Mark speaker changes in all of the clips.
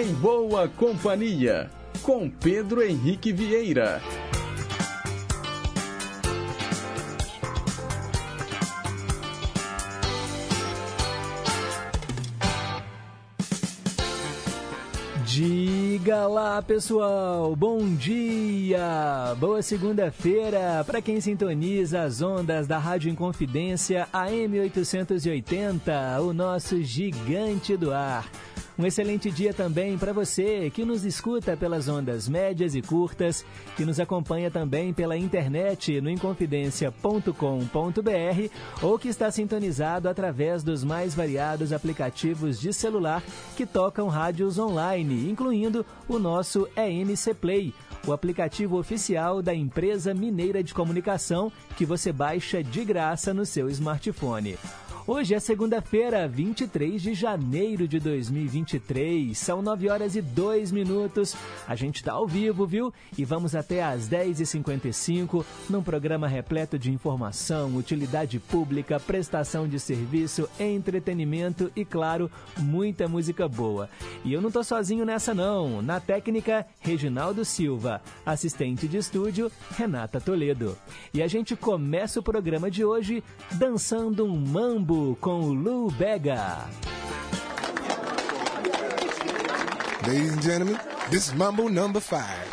Speaker 1: Em Boa Companhia, com Pedro Henrique Vieira.
Speaker 2: Diga lá, pessoal. Bom dia. Boa segunda-feira para quem sintoniza as ondas da Rádio Inconfidência AM 880, o nosso gigante do ar. Um excelente dia também para você que nos escuta pelas ondas médias e curtas, que nos acompanha também pela internet no inconfidencia.com.br ou que está sintonizado através dos mais variados aplicativos de celular que tocam rádios online, incluindo o nosso EMC Play, o aplicativo oficial da empresa mineira de comunicação que você baixa de graça no seu smartphone. Hoje é segunda-feira, 23 de janeiro de 2023. São 9 horas e 2 minutos. A gente está ao vivo, viu? E vamos até às 10h55 num programa repleto de informação, utilidade pública, prestação de serviço, entretenimento e, claro, muita música boa. E eu não tô sozinho nessa não. Na técnica, Reginaldo Silva. Assistente de estúdio, Renata Toledo. E a gente começa o programa de hoje dançando um mambo com o Lou Bega.
Speaker 3: Ladies and gentlemen, this is Mambo number five.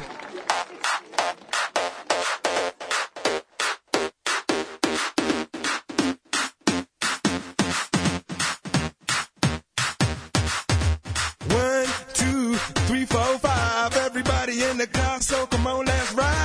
Speaker 3: One, two, three, four, five. Everybody in the car, so come on, let's ride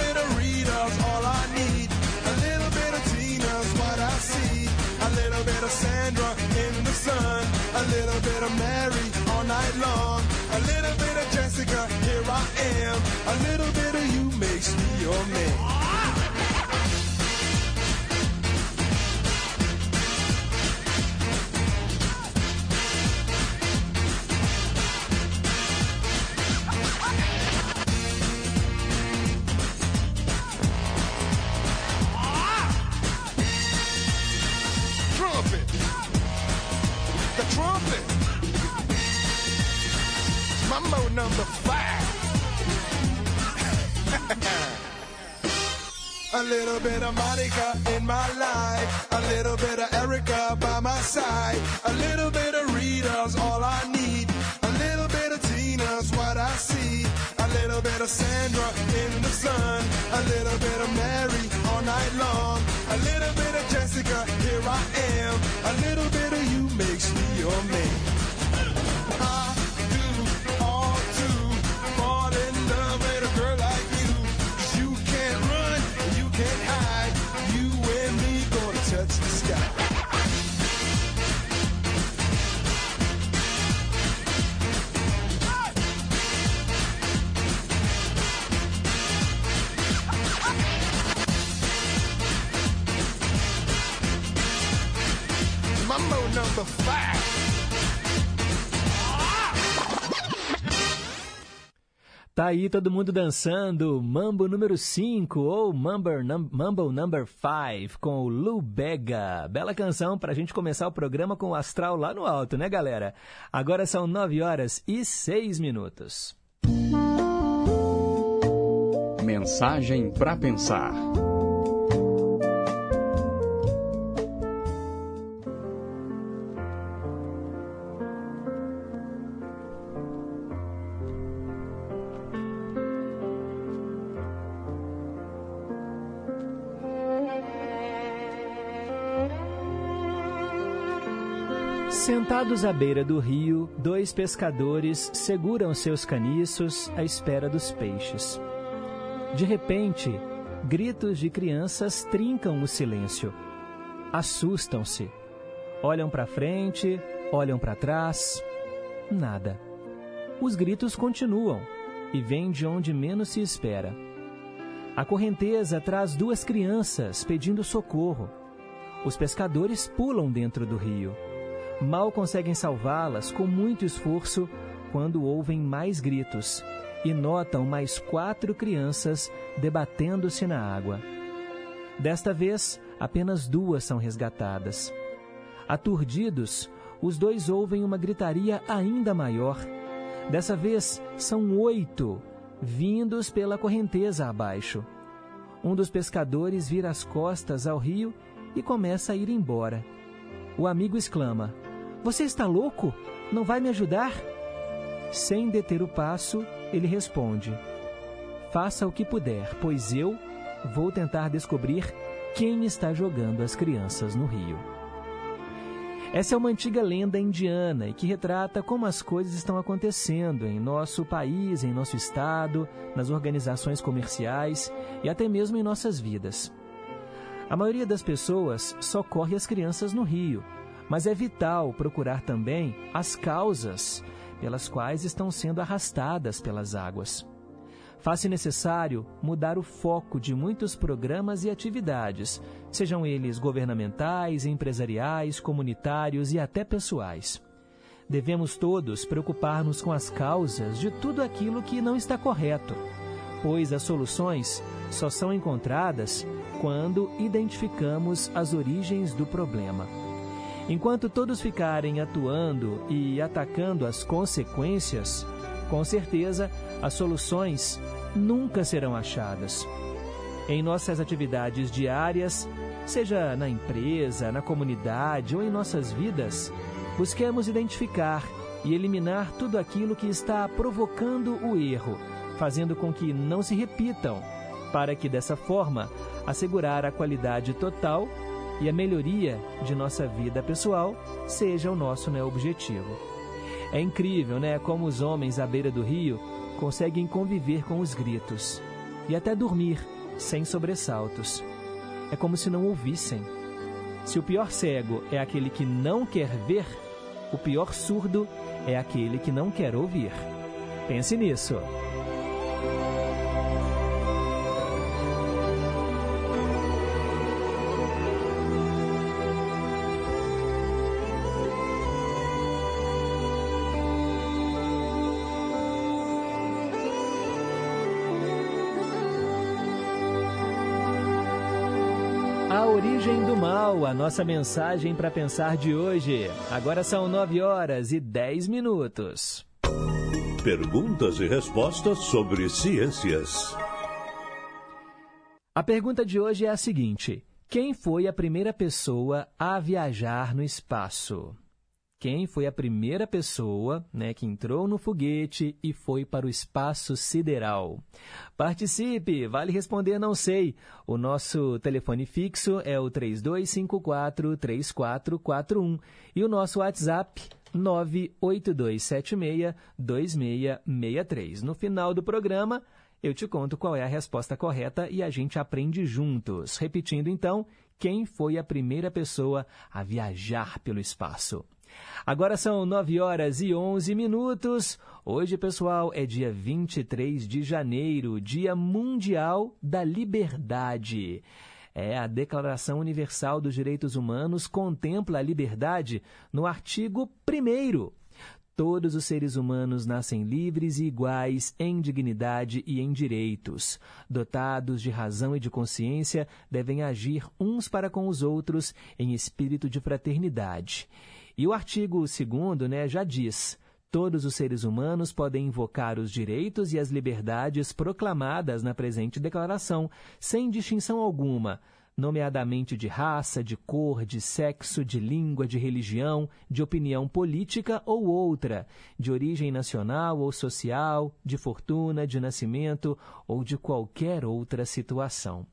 Speaker 3: makes
Speaker 2: Tá aí todo mundo dançando Mambo número 5 ou Mambo, num, Mambo number 5 com o Lu Bega. Bela canção pra gente começar o programa com o astral lá no alto, né, galera? Agora são 9 horas e 6 minutos.
Speaker 1: Mensagem para pensar.
Speaker 2: Sentados à beira do rio, dois pescadores seguram seus caniços à espera dos peixes. De repente, gritos de crianças trincam o silêncio. Assustam-se. Olham para frente, olham para trás. Nada. Os gritos continuam e vêm de onde menos se espera. A correnteza traz duas crianças pedindo socorro. Os pescadores pulam dentro do rio mal conseguem salvá-las com muito esforço quando ouvem mais gritos e notam mais quatro crianças debatendo-se na água. Desta vez, apenas duas são resgatadas. Aturdidos, os dois ouvem uma gritaria ainda maior. Dessa vez, são oito, vindos pela correnteza abaixo. Um dos pescadores vira as costas ao rio e começa a ir embora. O amigo exclama: você está louco? Não vai me ajudar? Sem deter o passo, ele responde: Faça o que puder, pois eu vou tentar descobrir quem está jogando as crianças no rio. Essa é uma antiga lenda indiana e que retrata como as coisas estão acontecendo em nosso país, em nosso estado, nas organizações comerciais e até mesmo em nossas vidas. A maioria das pessoas socorre as crianças no rio, mas é vital procurar também as causas pelas quais estão sendo arrastadas pelas águas. Faz-se necessário mudar o foco de muitos programas e atividades, sejam eles governamentais, empresariais, comunitários e até pessoais. Devemos todos preocupar-nos com as causas de tudo aquilo que não está correto, pois as soluções só são encontradas quando identificamos as origens do problema. Enquanto todos ficarem atuando e atacando as consequências, com certeza as soluções nunca serão achadas. Em nossas atividades diárias, seja na empresa, na comunidade ou em nossas vidas, busquemos identificar e eliminar tudo aquilo que está provocando o erro, fazendo com que não se repitam, para que dessa forma assegurar a qualidade total e a melhoria de nossa vida pessoal seja o nosso né, objetivo. É incrível, né, como os homens à beira do rio conseguem conviver com os gritos e até dormir sem sobressaltos. É como se não ouvissem. Se o pior cego é aquele que não quer ver, o pior surdo é aquele que não quer ouvir. Pense nisso. Do mal, a nossa mensagem para pensar de hoje. Agora são 9 horas e 10 minutos.
Speaker 4: Perguntas e respostas sobre ciências.
Speaker 2: A pergunta de hoje é a seguinte: Quem foi a primeira pessoa a viajar no espaço? Quem foi a primeira pessoa né, que entrou no foguete e foi para o espaço sideral? Participe! Vale responder não sei. O nosso telefone fixo é o 3254-3441 e o nosso WhatsApp 98276-2663. No final do programa, eu te conto qual é a resposta correta e a gente aprende juntos. Repetindo então, quem foi a primeira pessoa a viajar pelo espaço? Agora são 9 horas e 11 minutos. Hoje, pessoal, é dia 23 de janeiro, Dia Mundial da Liberdade. É, a Declaração Universal dos Direitos Humanos contempla a liberdade no artigo 1. Todos os seres humanos nascem livres e iguais em dignidade e em direitos. Dotados de razão e de consciência, devem agir uns para com os outros em espírito de fraternidade. E o artigo 2 né, já diz: todos os seres humanos podem invocar os direitos e as liberdades proclamadas na presente declaração, sem distinção alguma nomeadamente de raça, de cor, de sexo, de língua, de religião, de opinião política ou outra, de origem nacional ou social, de fortuna, de nascimento ou de qualquer outra situação.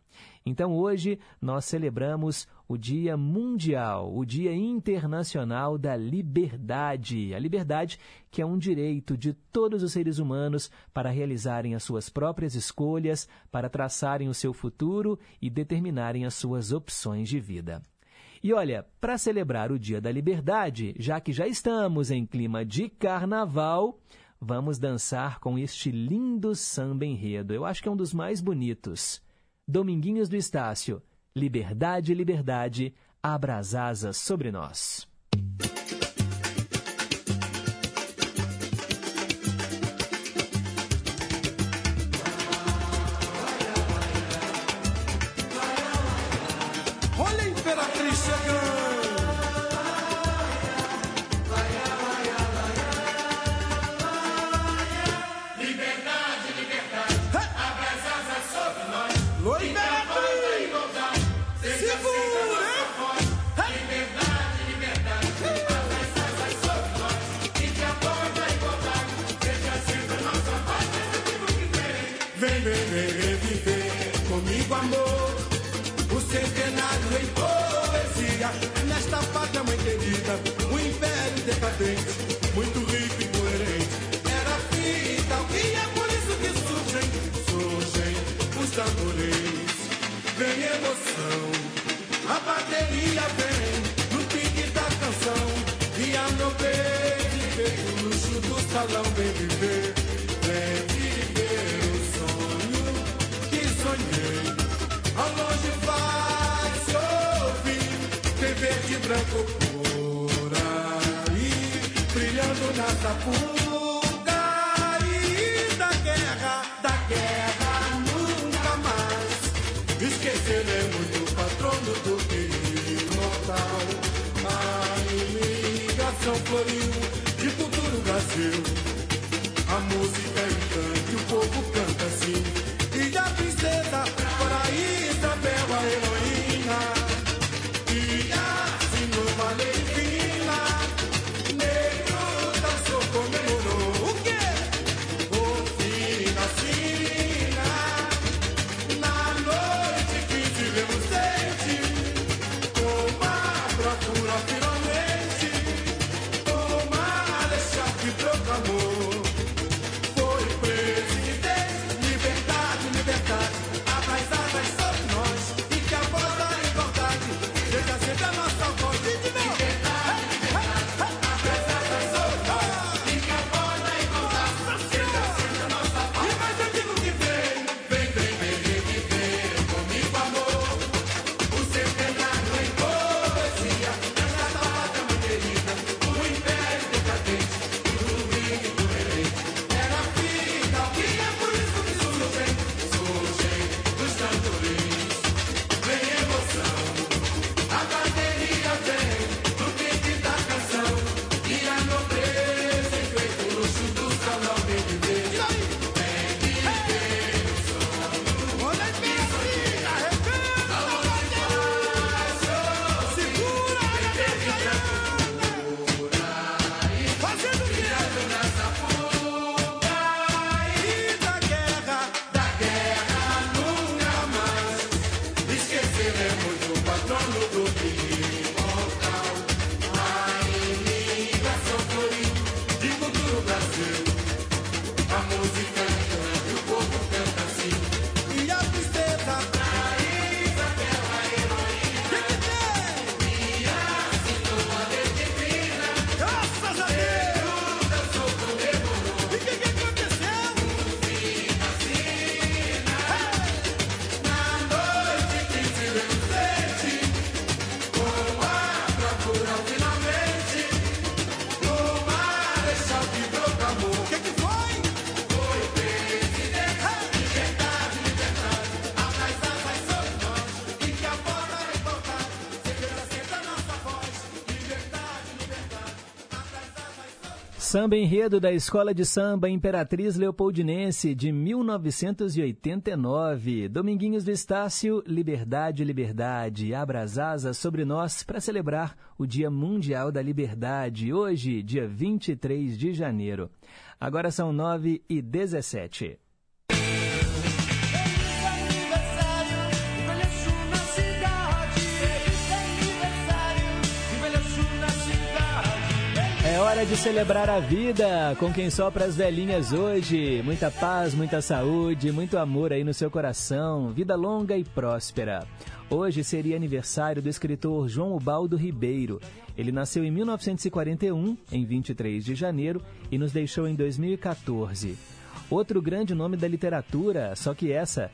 Speaker 2: Então hoje nós celebramos o Dia Mundial, o Dia Internacional da Liberdade. A liberdade que é um direito de todos os seres humanos para realizarem as suas próprias escolhas, para traçarem o seu futuro e determinarem as suas opções de vida. E olha, para celebrar o Dia da Liberdade, já que já estamos em clima de carnaval, vamos dançar com este lindo samba enredo. Eu acho que é um dos mais bonitos. Dominguinhos do Estácio Liberdade, liberdade, abra as asas sobre nós.
Speaker 3: Bateria vem No pique da canção E a nobreza Vem o luxo do salão Vem viver Vem viver o sonho Que sonhei. Ao longe vai se ouvir Tem verde branco por aí Brilhando na sapuga imigração floriu de futuro Brasil
Speaker 2: Samba enredo da Escola de Samba Imperatriz Leopoldinense de 1989. Dominguinhos do Estácio, Liberdade, Liberdade. Abra as asas sobre nós para celebrar o Dia Mundial da Liberdade, hoje, dia 23 de janeiro. Agora são 9 e 17. Hora de celebrar a vida com quem sopra as velhinhas hoje. Muita paz, muita saúde, muito amor aí no seu coração. Vida longa e próspera. Hoje seria aniversário do escritor João Ubaldo Ribeiro. Ele nasceu em 1941, em 23 de janeiro, e nos deixou em 2014. Outro grande nome da literatura, só que essa,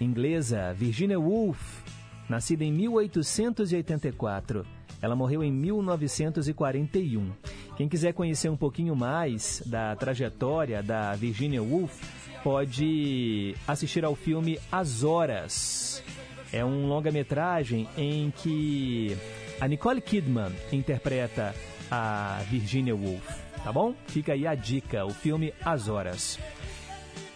Speaker 2: inglesa, Virginia Woolf, nascida em 1884. Ela morreu em 1941. Quem quiser conhecer um pouquinho mais da trajetória da Virginia Woolf, pode assistir ao filme As Horas. É um longa-metragem em que a Nicole Kidman interpreta a Virginia Woolf, tá bom? Fica aí a dica, o filme As Horas.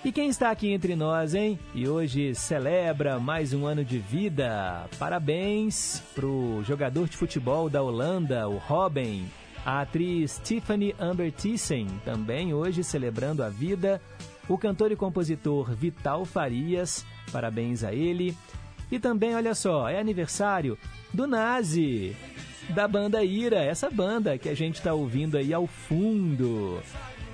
Speaker 2: E quem está aqui entre nós, hein? E hoje celebra mais um ano de vida. Parabéns pro jogador de futebol da Holanda, o Robin. A atriz Tiffany Amber Thyssen, também hoje celebrando a vida. O cantor e compositor Vital Farias, parabéns a ele. E também, olha só, é aniversário do Nazi, da banda Ira, essa banda que a gente está ouvindo aí ao fundo.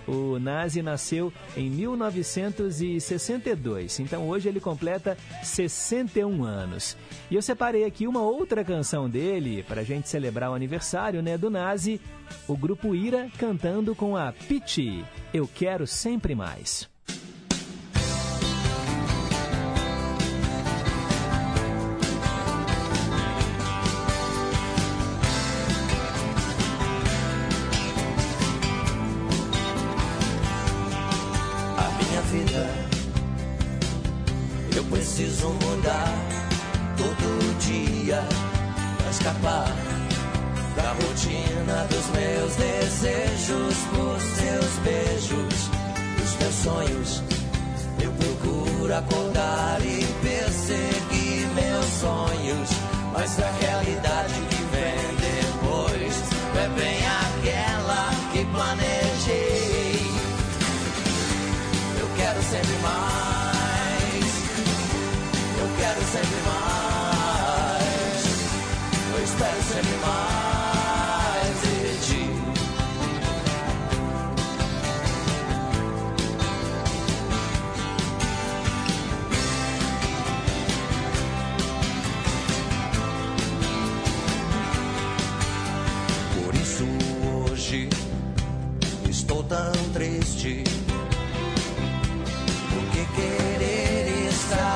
Speaker 2: O Nazi nasceu em 1962, então hoje ele completa 61 anos. E eu separei aqui uma outra canção dele para a gente celebrar o aniversário né, do Nazi, o grupo Ira cantando com a Piti, Eu Quero Sempre Mais.
Speaker 5: Rotina dos meus desejos por seus beijos, os meus sonhos. Eu procuro acordar e perseguir meus sonhos, mas a realidade que vem side.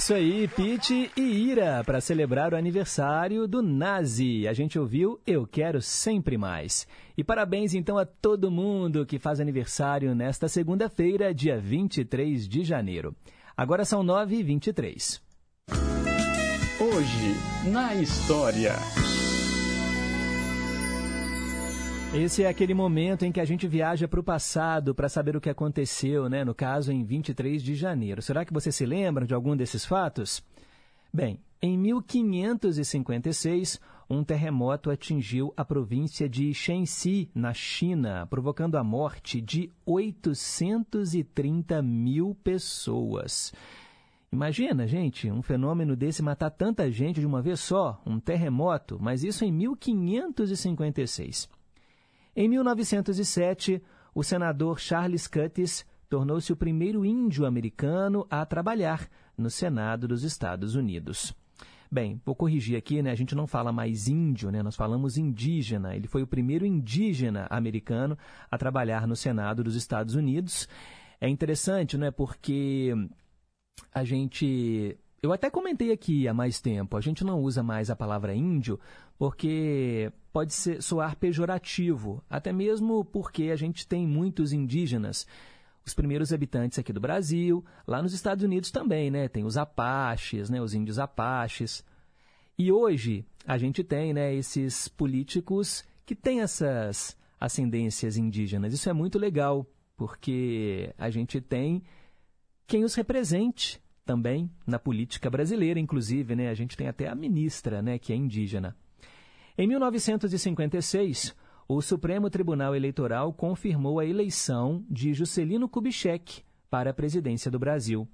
Speaker 5: Isso
Speaker 2: aí, Pete e Ira, para celebrar o aniversário do Nazi. A gente ouviu Eu Quero Sempre Mais. E parabéns então a todo mundo que faz aniversário nesta segunda-feira, dia 23 de janeiro. Agora são 9h23.
Speaker 1: Hoje, na história.
Speaker 2: Esse é aquele momento em que a gente viaja para o passado para saber o que aconteceu, né? No caso, em 23 de janeiro. Será que você se lembra de algum desses fatos? Bem, em 1556, um terremoto atingiu a província de Shenxi, na China, provocando a morte de 830 mil pessoas. Imagina, gente, um fenômeno desse matar tanta gente de uma vez só, um terremoto, mas isso em 1556. Em 1907, o senador Charles Cuttis tornou-se o primeiro índio americano a trabalhar no Senado dos Estados Unidos. Bem, vou corrigir aqui, né? A gente não fala mais índio, né? Nós falamos indígena. Ele foi o primeiro indígena americano a trabalhar no Senado dos Estados Unidos. É interessante, né? Porque a gente eu até comentei aqui há mais tempo, a gente não usa mais a palavra índio porque pode ser, soar pejorativo, até mesmo porque a gente tem muitos indígenas. Os primeiros habitantes aqui do Brasil, lá nos Estados Unidos também, né? Tem os apaches, né? os índios apaches. E hoje a gente tem né, esses políticos que têm essas ascendências indígenas. Isso é muito legal, porque a gente tem quem os represente também na política brasileira, inclusive, né? A gente tem até a ministra, né, que é indígena. Em 1956, o Supremo Tribunal Eleitoral confirmou a eleição de Juscelino Kubitschek para a presidência do Brasil.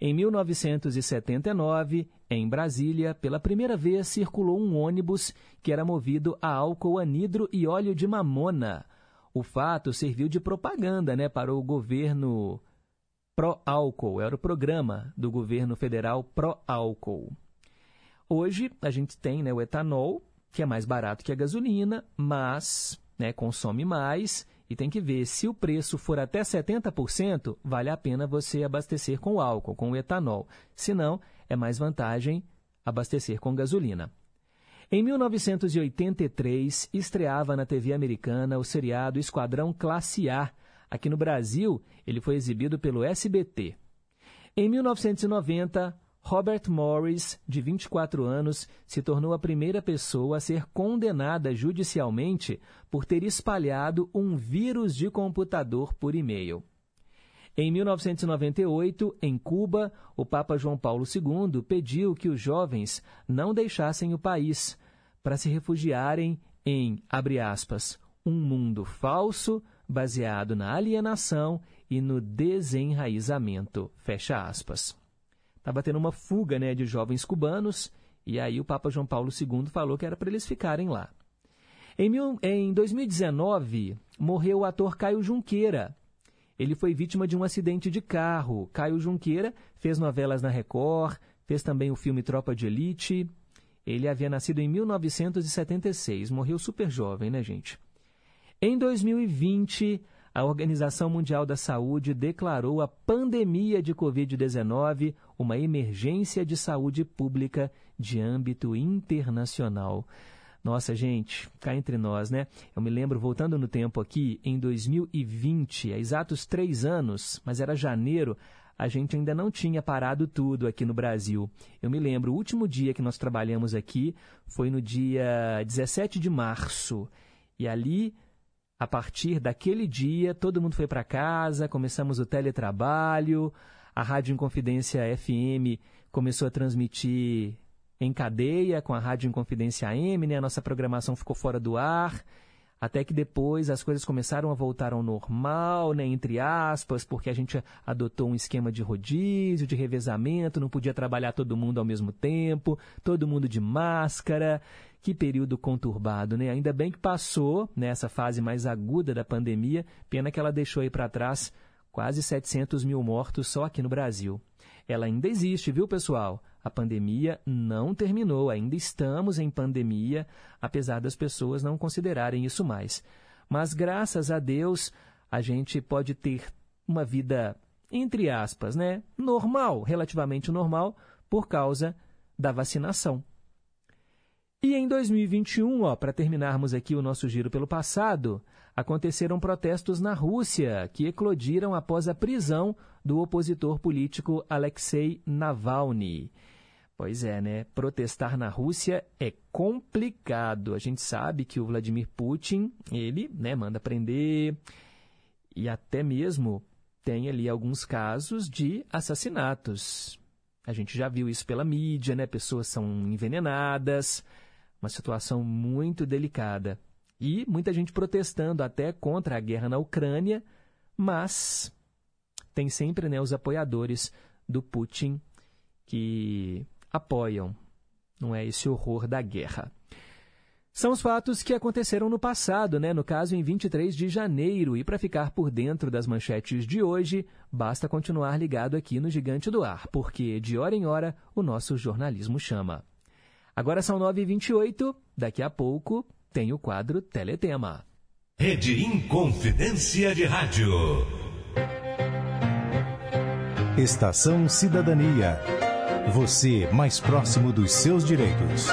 Speaker 2: Em 1979, em Brasília, pela primeira vez circulou um ônibus que era movido a álcool anidro e óleo de mamona. O fato serviu de propaganda né, para o governo Pró-Álcool, era o programa do governo federal Pró-Álcool. Hoje a gente tem né, o etanol, que é mais barato que a gasolina, mas né, consome mais e tem que ver se o preço for até 70%, vale a pena você abastecer com álcool, com o etanol. Se não, é mais vantagem abastecer com gasolina. Em 1983, estreava na TV americana o seriado Esquadrão Classe A, Aqui no Brasil, ele foi exibido pelo SBT. Em 1990, Robert Morris, de 24 anos, se tornou a primeira pessoa a ser condenada judicialmente por ter espalhado um vírus de computador por e-mail. Em 1998, em Cuba, o Papa João Paulo II pediu que os jovens não deixassem o país para se refugiarem em, aspas, um mundo falso, baseado na alienação e no desenraizamento. Fecha aspas. Estava tendo uma fuga né, de jovens cubanos, e aí o Papa João Paulo II falou que era para eles ficarem lá. Em, mil, em 2019, morreu o ator Caio Junqueira. Ele foi vítima de um acidente de carro. Caio Junqueira fez novelas na Record, fez também o filme Tropa de Elite. Ele havia nascido em 1976, morreu super jovem, né, gente? Em 2020, a Organização Mundial da Saúde declarou a pandemia de Covid-19 uma emergência de saúde pública de âmbito internacional. Nossa, gente, cá entre nós, né? Eu me lembro, voltando no tempo aqui, em 2020, há exatos três anos, mas era janeiro, a gente ainda não tinha parado tudo aqui no Brasil. Eu me lembro, o último dia que nós trabalhamos aqui foi no dia 17 de março. E ali a partir daquele dia, todo mundo foi para casa, começamos o teletrabalho, a Rádio Inconfidência FM começou a transmitir em cadeia com a Rádio Inconfidência AM, né? a nossa programação ficou fora do ar, até que depois as coisas começaram a voltar ao normal, né? entre aspas, porque a gente adotou um esquema de rodízio, de revezamento, não podia trabalhar todo mundo ao mesmo tempo, todo mundo de máscara. Que período conturbado, né? Ainda bem que passou nessa né, fase mais aguda da pandemia, pena que ela deixou aí para trás quase 700 mil mortos só aqui no Brasil. ela ainda existe, viu, pessoal? A pandemia não terminou, ainda estamos em pandemia, apesar das pessoas não considerarem isso mais. Mas graças a Deus, a gente pode ter uma vida, entre aspas, né, normal, relativamente normal, por causa da vacinação. E em 2021, ó, para terminarmos aqui o nosso giro pelo passado, aconteceram protestos na Rússia que eclodiram após a prisão do opositor político Alexei Navalny. Pois é, né? Protestar na Rússia é complicado. A gente sabe que o Vladimir Putin, ele, né, manda prender e até mesmo tem ali alguns casos de assassinatos. A gente já viu isso pela mídia, né? Pessoas são envenenadas, uma situação muito delicada. E muita gente protestando até contra a guerra na Ucrânia, mas tem sempre né, os apoiadores do Putin que apoiam, não é esse horror da guerra. São os fatos que aconteceram no passado, né? no caso em 23 de janeiro. E para ficar por dentro das manchetes de hoje, basta continuar ligado aqui no Gigante do Ar, porque de hora em hora o nosso jornalismo chama. Agora são 9h28, daqui a pouco tem o quadro Teletema.
Speaker 4: Rede Inconfidência de Rádio.
Speaker 6: Estação Cidadania. Você mais próximo dos seus direitos.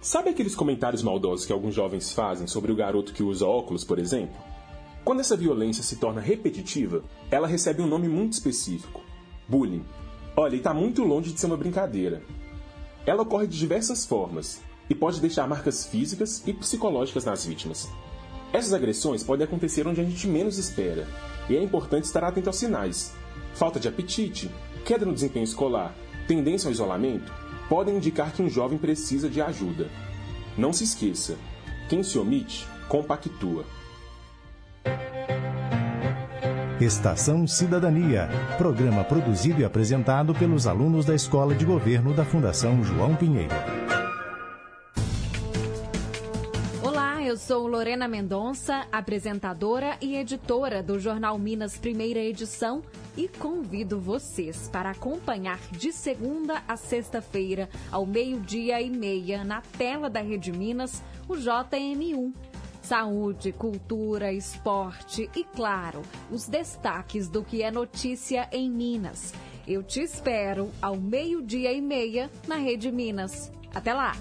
Speaker 7: Sabe aqueles comentários maldosos que alguns jovens fazem sobre o garoto que usa óculos, por exemplo? Quando essa violência se torna repetitiva, ela recebe um nome muito específico: bullying. Olha, e está muito longe de ser uma brincadeira. Ela ocorre de diversas formas e pode deixar marcas físicas e psicológicas nas vítimas. Essas agressões podem acontecer onde a gente menos espera, e é importante estar atento aos sinais. Falta de apetite, queda no desempenho escolar, tendência ao isolamento podem indicar que um jovem precisa de ajuda. Não se esqueça: quem se omite, compactua.
Speaker 6: Estação Cidadania, programa produzido e apresentado pelos alunos da Escola de Governo da Fundação João Pinheiro.
Speaker 8: Olá, eu sou Lorena Mendonça, apresentadora e editora do Jornal Minas Primeira Edição e convido vocês para acompanhar de segunda a sexta-feira, ao meio-dia e meia, na tela da Rede Minas, o JM1. Saúde, cultura, esporte e, claro, os destaques do que é notícia em Minas. Eu te espero ao meio-dia e meia na Rede Minas. Até lá!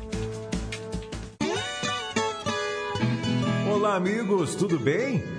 Speaker 9: Olá, amigos, tudo bem?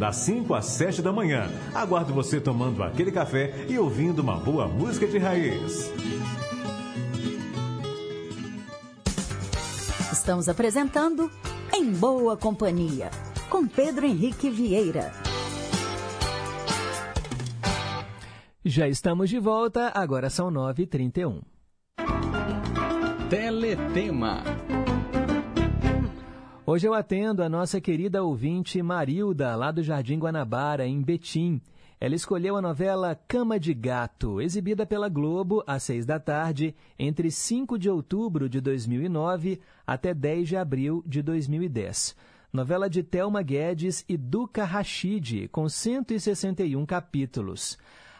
Speaker 9: das 5 às 7 da manhã. Aguardo você tomando aquele café e ouvindo uma boa música de raiz.
Speaker 10: Estamos apresentando Em Boa Companhia, com Pedro Henrique Vieira.
Speaker 2: Já estamos de volta, agora são 9h31.
Speaker 1: Teletema.
Speaker 2: Hoje eu atendo a nossa querida ouvinte Marilda, lá do Jardim Guanabara, em Betim. Ela escolheu a novela Cama de Gato, exibida pela Globo às seis da tarde, entre 5 de outubro de 2009 até 10 de abril de 2010. Novela de Thelma Guedes e Duca Rachid, com 161 capítulos.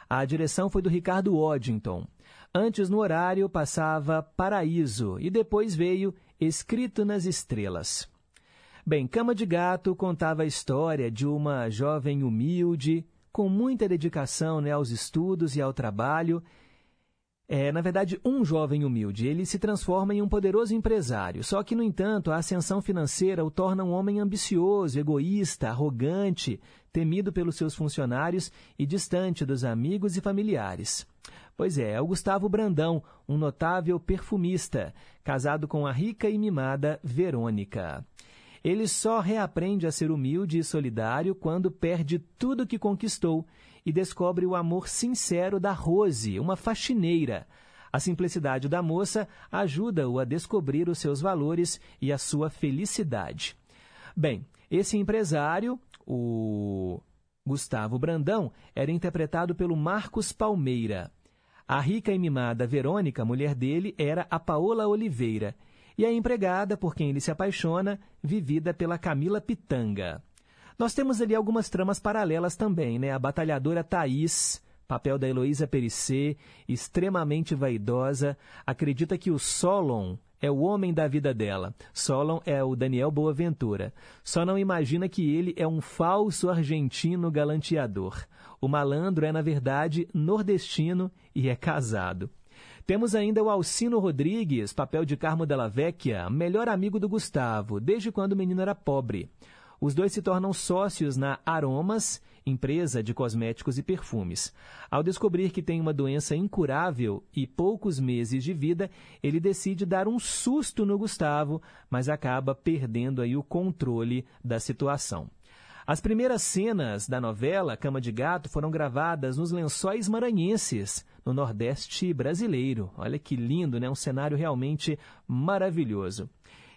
Speaker 2: A direção foi do Ricardo Waddington. Antes, no horário, passava Paraíso e depois veio Escrito nas Estrelas. Bem, Cama de Gato contava a história de uma jovem humilde, com muita dedicação né, aos estudos e ao trabalho. É, na verdade, um jovem humilde. Ele se transforma em um poderoso empresário. Só que, no entanto, a ascensão financeira o torna um homem ambicioso, egoísta, arrogante, temido pelos seus funcionários e distante dos amigos e familiares. Pois é, é o Gustavo Brandão, um notável perfumista, casado com a rica e mimada Verônica. Ele só reaprende a ser humilde e solidário quando perde tudo que conquistou e descobre o amor sincero da Rose, uma faxineira. A simplicidade da moça ajuda-o a descobrir os seus valores e a sua felicidade. Bem, esse empresário, o Gustavo Brandão, era interpretado pelo Marcos Palmeira. A rica e mimada Verônica, mulher dele, era a Paola Oliveira. E a empregada, por quem ele se apaixona, vivida pela Camila Pitanga. Nós temos ali algumas tramas paralelas também, né? A batalhadora Thaís, papel da Heloísa Perissé, extremamente vaidosa, acredita que o Solon é o homem da vida dela. Solon é o Daniel Boaventura. Só não imagina que ele é um falso argentino galanteador. O malandro é, na verdade, nordestino e é casado. Temos ainda o Alcino Rodrigues, papel de Carmo Della Vecchia, melhor amigo do Gustavo, desde quando o menino era pobre. Os dois se tornam sócios na Aromas, empresa de cosméticos e perfumes. Ao descobrir que tem uma doença incurável e poucos meses de vida, ele decide dar um susto no Gustavo, mas acaba perdendo aí o controle da situação. As primeiras cenas da novela Cama de Gato foram gravadas nos lençóis maranhenses, no Nordeste brasileiro. Olha que lindo, né? Um cenário realmente maravilhoso.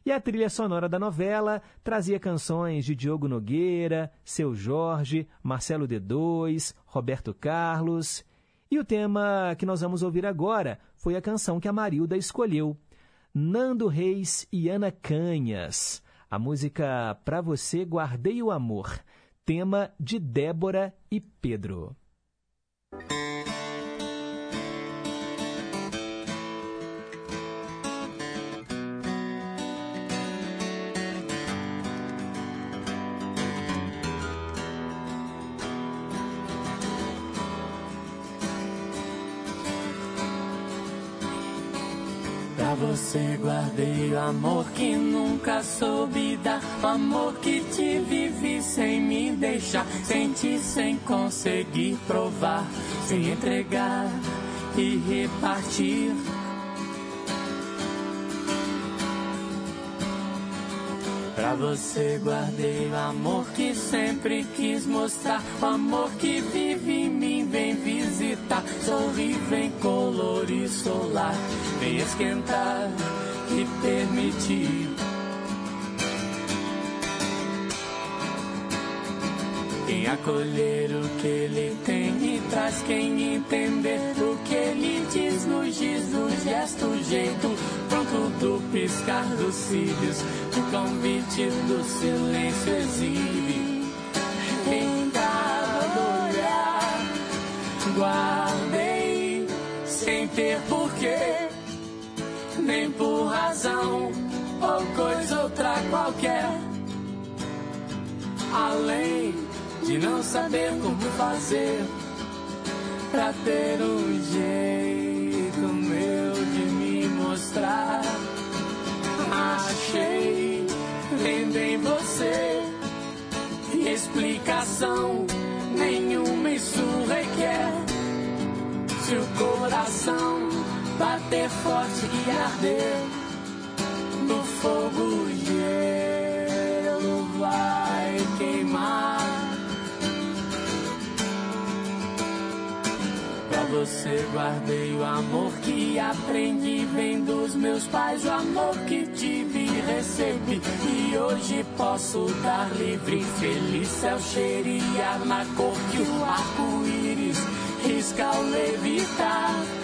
Speaker 2: E a trilha sonora da novela trazia canções de Diogo Nogueira, Seu Jorge, Marcelo D2, Roberto Carlos. E o tema que nós vamos ouvir agora foi a canção que a Marilda escolheu, Nando Reis e Ana Canhas. A música Pra Você Guardei o Amor, tema de Débora e Pedro.
Speaker 11: Você guardei o amor que nunca soube dar. Amor que te vivi sem me deixar. Sentir sem conseguir provar. Sem entregar e repartir. Pra você guardei o amor que sempre quis mostrar. O amor que vive em mim, vem visitar. Sorri, vem colorir solar. Vem esquentar e permitir. Quem acolher o que ele tem e traz quem entender o que ele diz nos diz no gesto, jeito do piscar dos cílios, o convite do silêncio exibe. Em cada olhar guardei sem ter porquê, nem por razão ou coisa outra qualquer. Além de não saber como fazer pra ter um jeito mostrar. Achei vendo em você explicação nenhuma isso requer. Se o coração bater forte e arder no fogo gelo vai queimar. Pra você guardei o amor que aprendi vem dos meus pais, o amor que tive e recebi e hoje posso dar livre, feliz céu cheirar na cor que o arco-íris risca ao levitar.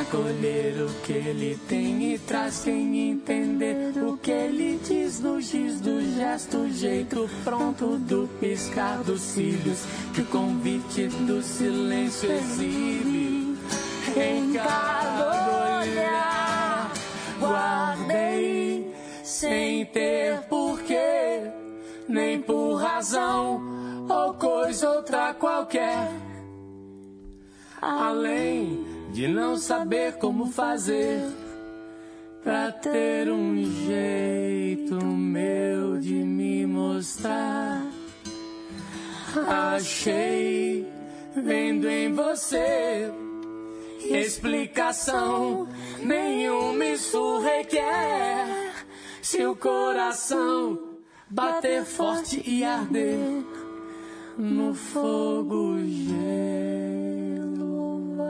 Speaker 11: Acolher o que ele tem e traz quem entender o que ele diz no giz do gesto, jeito pronto do piscar dos cílios, que o convite do silêncio exibe em cada olhar. Guardei sem ter porquê, nem por razão ou coisa outra qualquer. Além de não saber como fazer pra ter um jeito meu de me mostrar. Achei vendo em você explicação nenhuma isso requer. Se o coração bater forte e arder no fogo gelo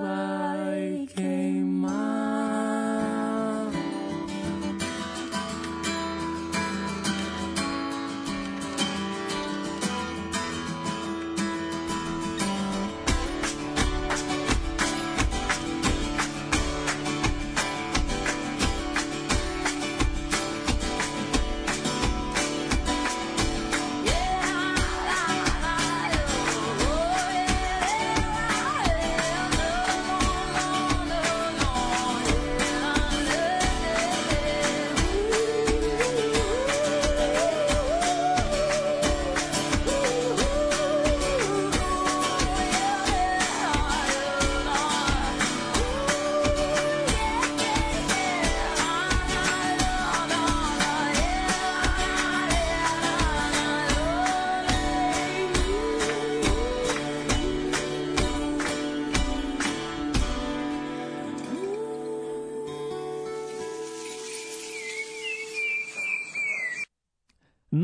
Speaker 11: vai queimar.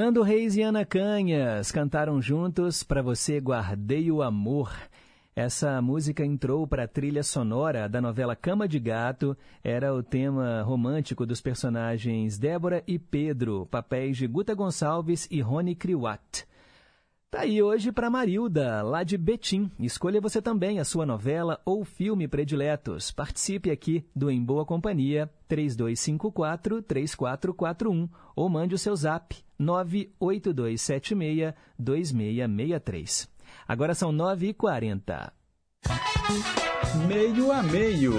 Speaker 2: Nando Reis e Ana Canhas cantaram juntos Para Você Guardei o Amor. Essa música entrou para a trilha sonora da novela Cama de Gato. Era o tema romântico dos personagens Débora e Pedro, papéis de Guta Gonçalves e Rony Kriwat. Tá aí hoje para Marilda, lá de Betim. Escolha você também a sua novela ou filme prediletos. Participe aqui do Em Boa Companhia 3254-3441 ou mande o seu zap 98276-2663. Agora são 9h40.
Speaker 1: Meio a meio.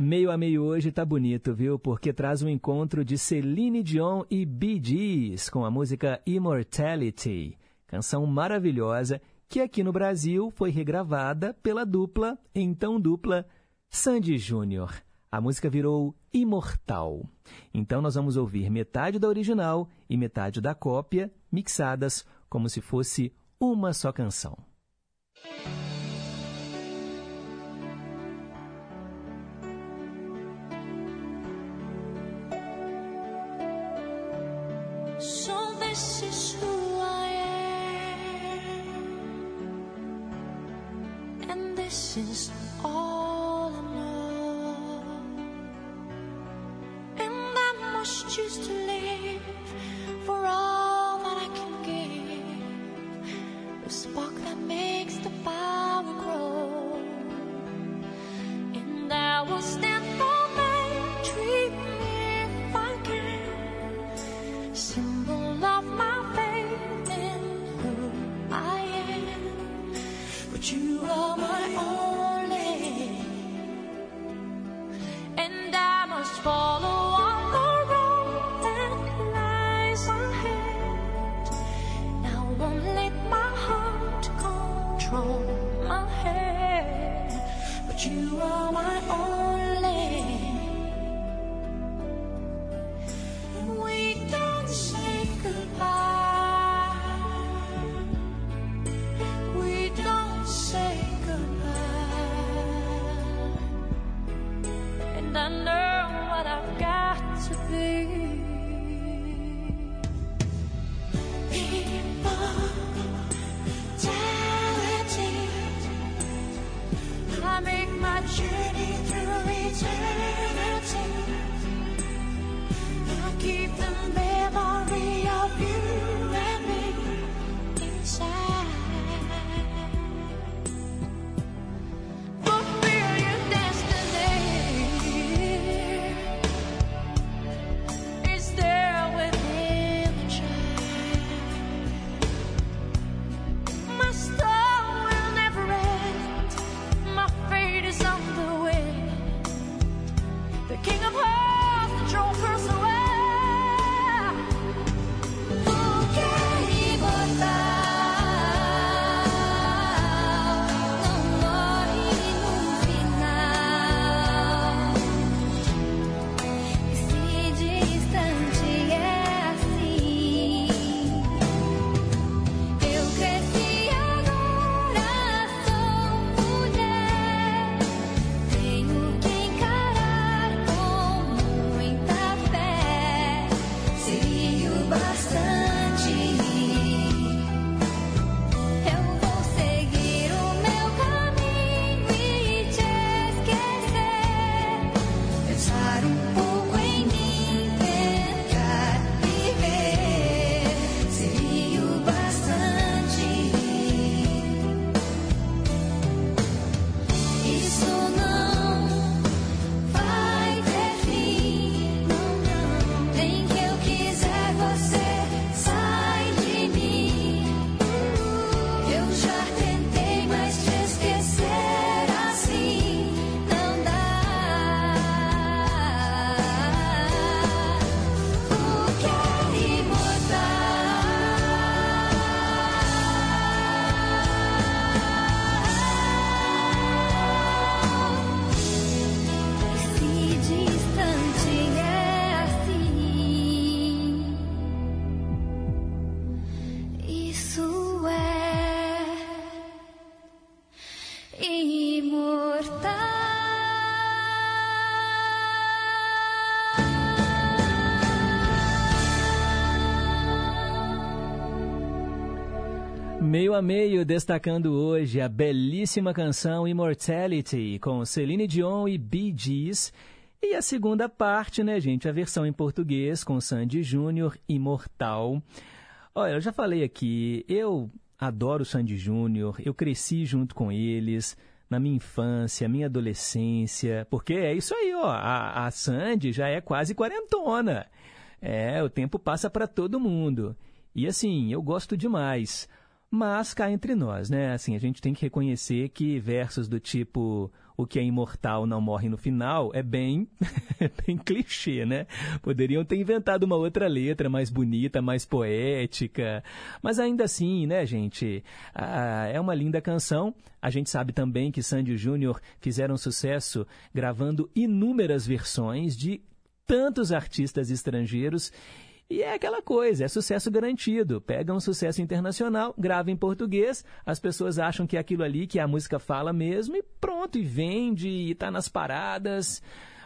Speaker 2: Meio a meio hoje tá bonito, viu? Porque traz um encontro de Celine Dion e Bee Gees com a música Immortality, canção maravilhosa que aqui no Brasil foi regravada pela dupla, então dupla, Sandy Júnior. A música virou Imortal. Então nós vamos ouvir metade da original e metade da cópia, mixadas como se fosse uma só canção. Meio a meio, destacando hoje a belíssima canção Immortality, com Celine Dion e Bee Gees. E a segunda parte, né, gente? A versão em português, com Sandy Júnior, Imortal. Olha, eu já falei aqui, eu adoro Sandy Júnior, eu cresci junto com eles na minha infância, minha adolescência, porque é isso aí, ó, a, a Sandy já é quase quarentona. É, o tempo passa para todo mundo. E assim, eu gosto demais. Mas cá entre nós, né? Assim, a gente tem que reconhecer que versos do tipo o que é imortal não morre no final é bem, é bem clichê, né? Poderiam ter inventado uma outra letra mais bonita, mais poética. Mas ainda assim, né, gente? Ah, é uma linda canção. A gente sabe também que Sandy Júnior fizeram sucesso gravando inúmeras versões de tantos artistas estrangeiros. E é aquela coisa, é sucesso garantido. Pega um sucesso internacional, grava em português, as pessoas acham que é aquilo ali que a música fala mesmo e pronto, e vende, e tá nas paradas.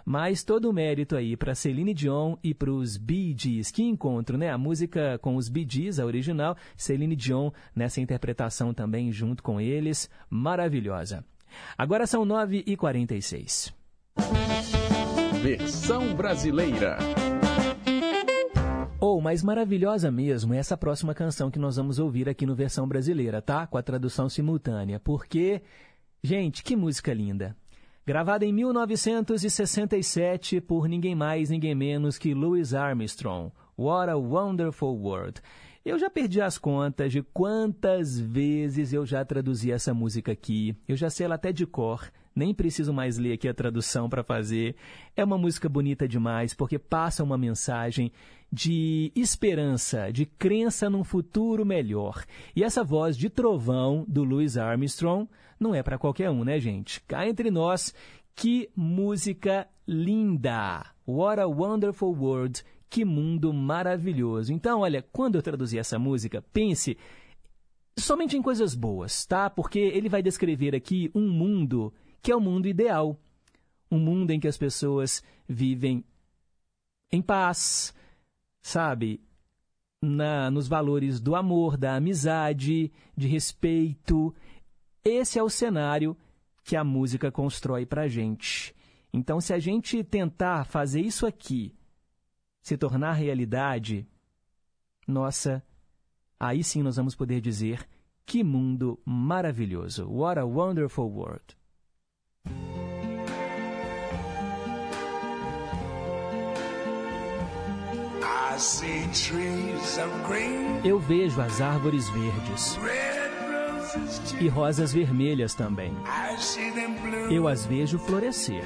Speaker 2: Mas todo o mérito aí para Celine Dion e para os Bee Gees, que encontro, né? A música com os Bee Gees, a original, Celine Dion nessa interpretação também junto com eles, maravilhosa. Agora são 9h46.
Speaker 1: Versão brasileira.
Speaker 2: Ou, oh, mais maravilhosa mesmo, é essa próxima canção que nós vamos ouvir aqui no versão brasileira, tá? Com a tradução simultânea. Porque, gente, que música linda. Gravada em 1967 por ninguém mais, ninguém menos que Louis Armstrong. What a Wonderful World. Eu já perdi as contas de quantas vezes eu já traduzi essa música aqui. Eu já sei ela até de cor. Nem preciso mais ler aqui a tradução para fazer. É uma música bonita demais porque passa uma mensagem de esperança, de crença num futuro melhor. E essa voz de trovão do Louis Armstrong não é para qualquer um, né, gente? Cá entre nós, que música linda! What a wonderful world! Que mundo maravilhoso! Então, olha, quando eu traduzir essa música, pense somente em coisas boas, tá? Porque ele vai descrever aqui um mundo que é o mundo ideal. Um mundo em que as pessoas vivem em paz, sabe? Na, nos valores do amor, da amizade, de respeito. Esse é o cenário que a música constrói para a gente. Então, se a gente tentar fazer isso aqui se tornar realidade, nossa, aí sim nós vamos poder dizer que mundo maravilhoso. What a wonderful world. Eu vejo as árvores verdes e rosas vermelhas também. Eu as vejo florescer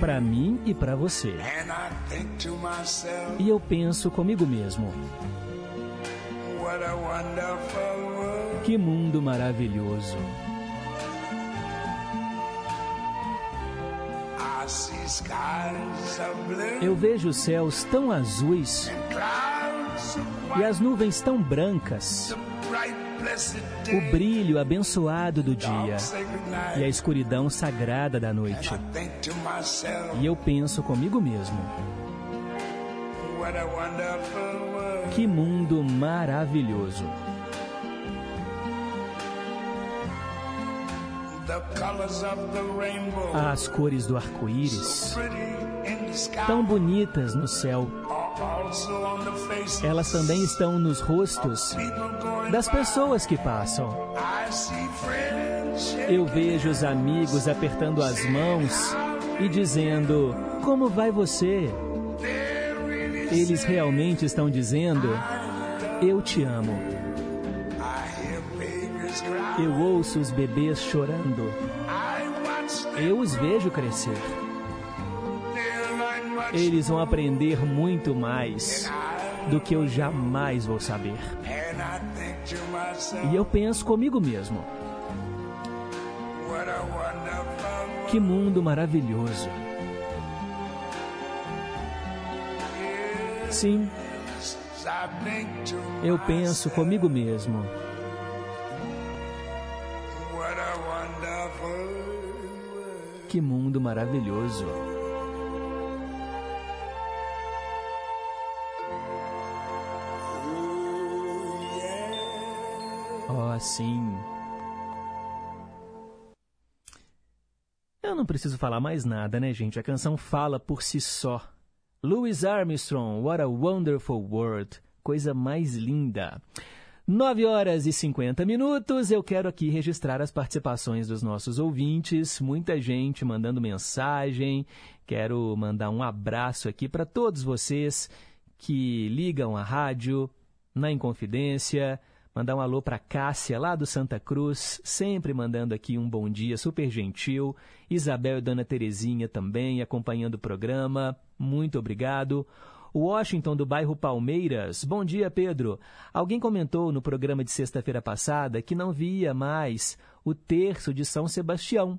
Speaker 2: para mim e para você. E eu penso comigo mesmo: que mundo maravilhoso. Eu vejo os céus tão azuis e as nuvens tão brancas, o brilho abençoado do dia e a escuridão sagrada da noite. E eu penso comigo mesmo: que mundo maravilhoso. As cores do arco-íris, tão bonitas no céu, elas também estão nos rostos das pessoas que passam. Eu vejo os amigos apertando as mãos e dizendo: Como vai você? Eles realmente estão dizendo: Eu te amo. Eu ouço os bebês chorando. Eu os vejo crescer. Eles vão aprender muito mais do que eu jamais vou saber. E eu penso comigo mesmo. Que mundo maravilhoso. Sim, eu penso comigo mesmo. Que mundo maravilhoso. Oh, sim. Eu não preciso falar mais nada, né, gente? A canção fala por si só. Louis Armstrong, What a Wonderful World. Coisa mais linda. 9 horas e 50 minutos. Eu quero aqui registrar as participações dos nossos ouvintes. Muita gente mandando mensagem. Quero mandar um abraço aqui para todos vocês que ligam a rádio na Inconfidência. Mandar um alô para Cássia, lá do Santa Cruz, sempre mandando aqui um bom dia, super gentil. Isabel e Dona Terezinha também acompanhando o programa. Muito obrigado. Washington, do bairro Palmeiras. Bom dia, Pedro. Alguém comentou no programa de sexta-feira passada que não via mais o terço de São Sebastião.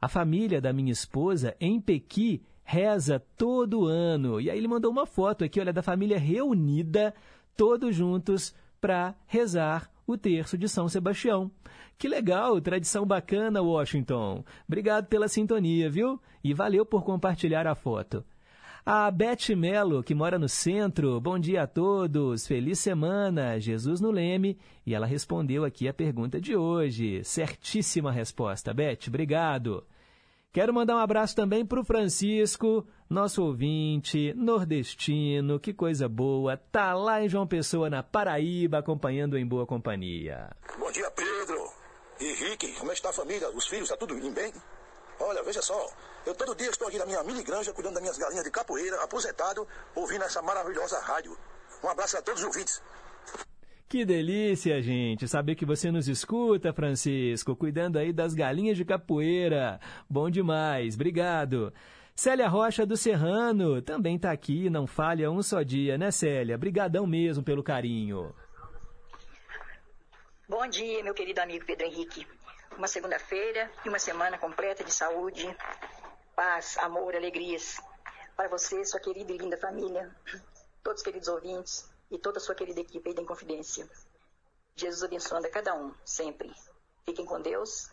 Speaker 2: A família da minha esposa, em Pequi, reza todo ano. E aí ele mandou uma foto aqui, olha, da família reunida, todos juntos, para rezar o terço de São Sebastião. Que legal, tradição bacana, Washington. Obrigado pela sintonia, viu? E valeu por compartilhar a foto. A Beth Melo, que mora no centro, bom dia a todos, feliz semana, Jesus no Leme. E ela respondeu aqui a pergunta de hoje. Certíssima resposta, Beth, obrigado. Quero mandar um abraço também para o Francisco, nosso ouvinte, nordestino, que coisa boa, tá lá em João Pessoa, na Paraíba, acompanhando em boa companhia.
Speaker 12: Bom dia, Pedro. E Rick, como é está a família? Os filhos, está tudo indo bem? Olha, veja só, eu todo dia estou aqui na minha mini granja, cuidando das minhas galinhas de capoeira, aposentado, ouvindo essa maravilhosa rádio. Um abraço a todos os ouvintes.
Speaker 2: Que delícia, gente, saber que você nos escuta, Francisco, cuidando aí das galinhas de capoeira. Bom demais, obrigado. Célia Rocha do Serrano também está aqui, não falha um só dia, né, Célia? Brigadão mesmo pelo carinho.
Speaker 13: Bom dia, meu querido amigo Pedro Henrique. Uma segunda-feira e uma semana completa de saúde, paz, amor, alegrias. Para você, sua querida e linda família, todos os queridos ouvintes e toda a sua querida equipe aí da Inconfidência. Jesus abençoando a cada um, sempre. Fiquem com Deus.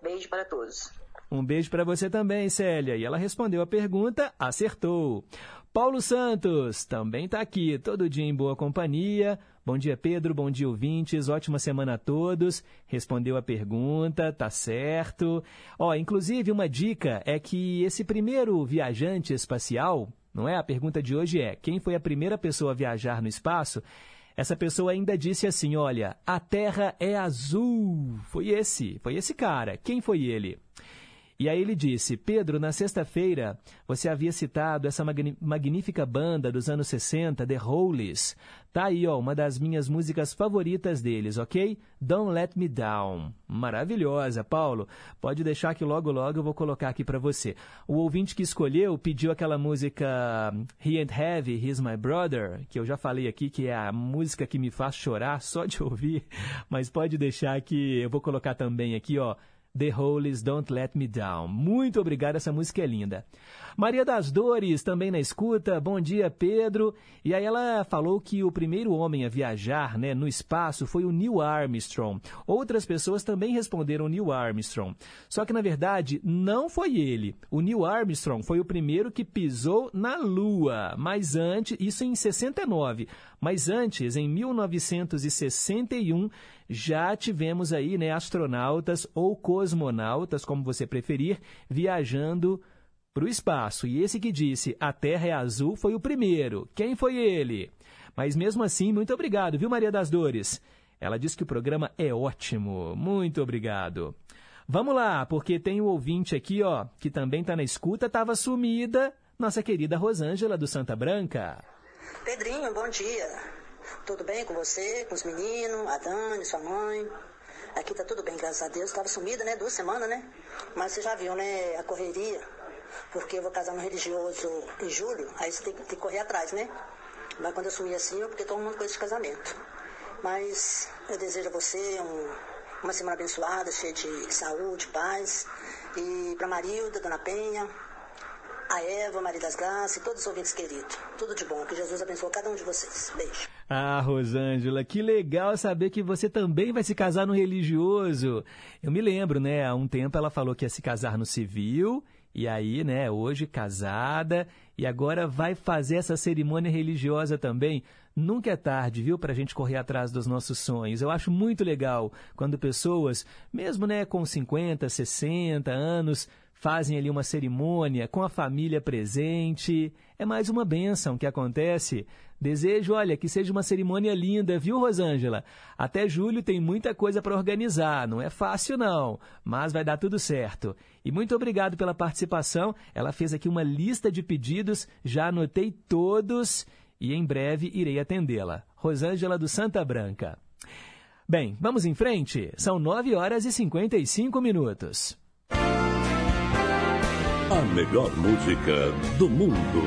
Speaker 13: Beijo para todos.
Speaker 2: Um beijo para você também, Célia. E ela respondeu a pergunta, acertou. Paulo Santos também está aqui, todo dia em boa companhia. Bom dia, Pedro. Bom dia, ouvintes. Ótima semana a todos. Respondeu a pergunta, tá certo. Ó, inclusive, uma dica é que esse primeiro viajante espacial, não é? A pergunta de hoje é: quem foi a primeira pessoa a viajar no espaço? Essa pessoa ainda disse assim: Olha, a Terra é azul. Foi esse, foi esse cara. Quem foi ele? E aí ele disse: Pedro, na sexta-feira você havia citado essa magnífica banda dos anos 60, The Hollies. Tá aí, ó, uma das minhas músicas favoritas deles, ok? Don't Let Me Down. Maravilhosa, Paulo. Pode deixar que logo logo eu vou colocar aqui para você. O ouvinte que escolheu pediu aquela música He Ain't Heavy, He's My Brother, que eu já falei aqui que é a música que me faz chorar só de ouvir, mas pode deixar que eu vou colocar também aqui, ó. The Hollies Don't Let Me Down. Muito obrigado, essa música é linda. Maria das Dores, também na escuta. Bom dia, Pedro. E aí ela falou que o primeiro homem a viajar né, no espaço foi o Neil Armstrong. Outras pessoas também responderam Neil Armstrong. Só que, na verdade, não foi ele. O Neil Armstrong foi o primeiro que pisou na Lua. Mas antes, isso em 69. Mas antes, em 1961, já tivemos aí né, astronautas ou cosmonautas, como você preferir, viajando para o espaço. E esse que disse a Terra é azul foi o primeiro. Quem foi ele? Mas mesmo assim, muito obrigado, viu, Maria das Dores? Ela disse que o programa é ótimo. Muito obrigado. Vamos lá, porque tem um ouvinte aqui, ó, que também está na escuta, estava sumida, nossa querida Rosângela do Santa Branca.
Speaker 14: Pedrinho, bom dia. Tudo bem com você, com os meninos, a Dani, sua mãe? Aqui tá tudo bem, graças a Deus. Estava sumida, né? Duas semanas, né? Mas você já viu, né? A correria porque eu vou casar no religioso em julho, aí você tem, tem que correr atrás, né? Mas quando eu sumir assim, eu porque todo mundo com esse casamento. Mas eu desejo a você um, uma semana abençoada, cheia de saúde, paz. E para Marilda, Dona Penha, a Eva, Maria das Graças e todos os ouvintes queridos. Tudo de bom. Que Jesus abençoe cada um de vocês. Beijo.
Speaker 2: Ah, Rosângela, que legal saber que você também vai se casar no religioso. Eu me lembro, né? Há um tempo ela falou que ia se casar no civil e aí, né, hoje casada e agora vai fazer essa cerimônia religiosa também. Nunca é tarde, viu, para a gente correr atrás dos nossos sonhos. Eu acho muito legal quando pessoas, mesmo né, com 50, 60 anos, fazem ali uma cerimônia com a família presente. É mais uma bênção que acontece. Desejo, olha, que seja uma cerimônia linda, viu, Rosângela? Até julho tem muita coisa para organizar, não é fácil não, mas vai dar tudo certo. E muito obrigado pela participação. Ela fez aqui uma lista de pedidos, já anotei todos e em breve irei atendê-la. Rosângela do Santa Branca. Bem, vamos em frente? São 9 horas e 55 minutos.
Speaker 15: A melhor música do mundo.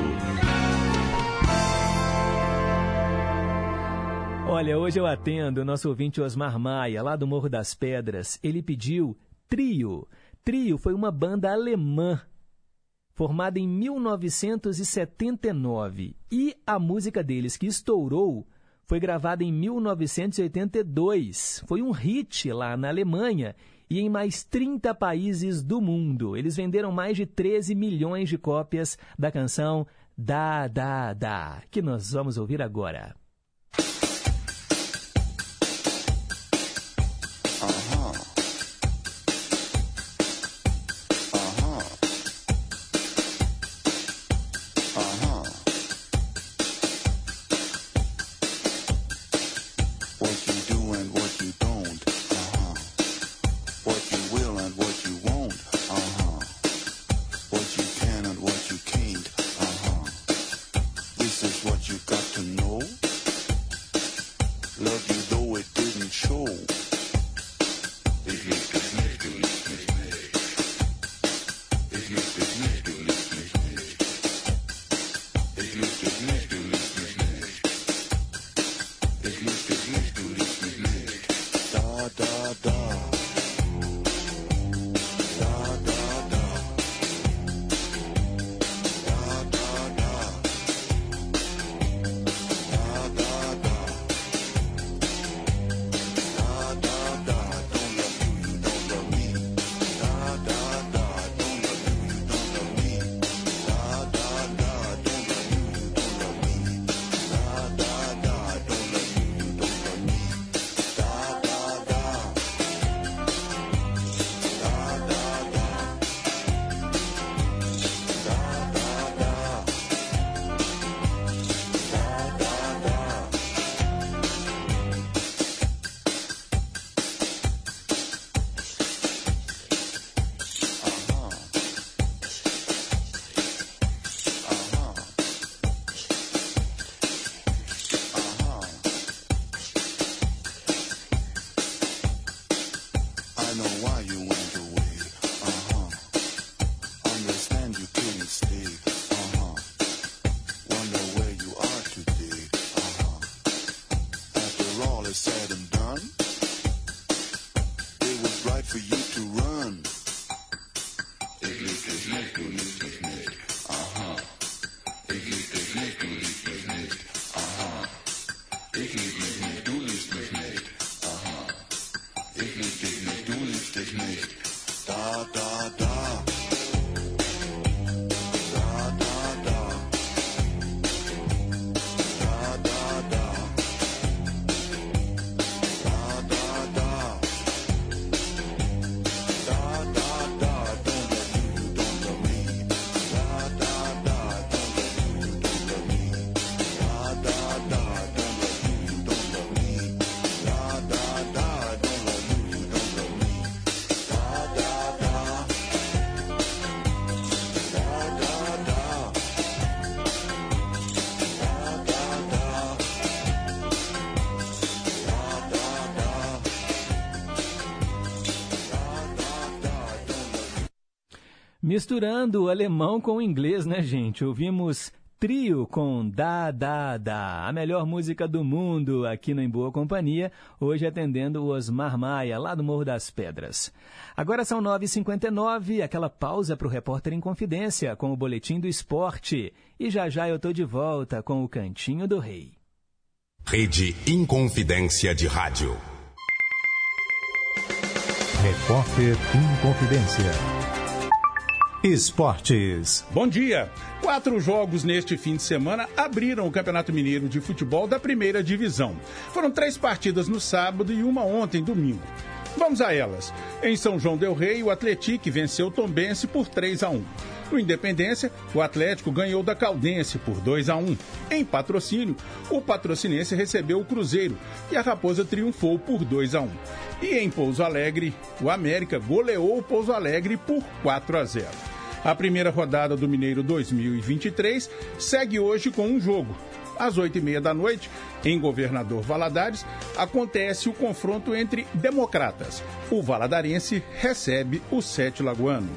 Speaker 2: Olha, hoje eu atendo o nosso ouvinte Osmar Maia, lá do Morro das Pedras. Ele pediu Trio. Trio foi uma banda alemã formada em 1979 e a música deles que estourou foi gravada em 1982. Foi um hit lá na Alemanha e em mais 30 países do mundo. Eles venderam mais de 13 milhões de cópias da canção Da Da Da, que nós vamos ouvir agora. Misturando o alemão com o inglês, né, gente? Ouvimos Trio com Da Da Da, a melhor música do mundo aqui no Em Boa Companhia, hoje atendendo o Osmar Maia, lá do Morro das Pedras. Agora são 9h59, aquela pausa para o Repórter em Confidência com o Boletim do Esporte. E já já eu tô de volta com o Cantinho do Rei.
Speaker 16: Rede Inconfidência de Rádio.
Speaker 6: Repórter Inconfidência. Esportes.
Speaker 17: Bom dia. Quatro jogos neste fim de semana abriram o Campeonato Mineiro de Futebol da primeira divisão. Foram três partidas no sábado e uma ontem, domingo. Vamos a elas. Em São João Del Rei, o Atlético venceu o Tombense por 3 a 1. No Independência, o Atlético ganhou da Caldense por 2 a 1. Em patrocínio, o Patrocinense recebeu o Cruzeiro e a Raposa triunfou por 2 a 1. E em Pouso Alegre, o América goleou o Pouso Alegre por 4 a 0. A primeira rodada do Mineiro 2023 segue hoje com um jogo. Às oito e meia da noite, em Governador Valadares, acontece o confronto entre democratas. O valadarense recebe o Sete Lagoano.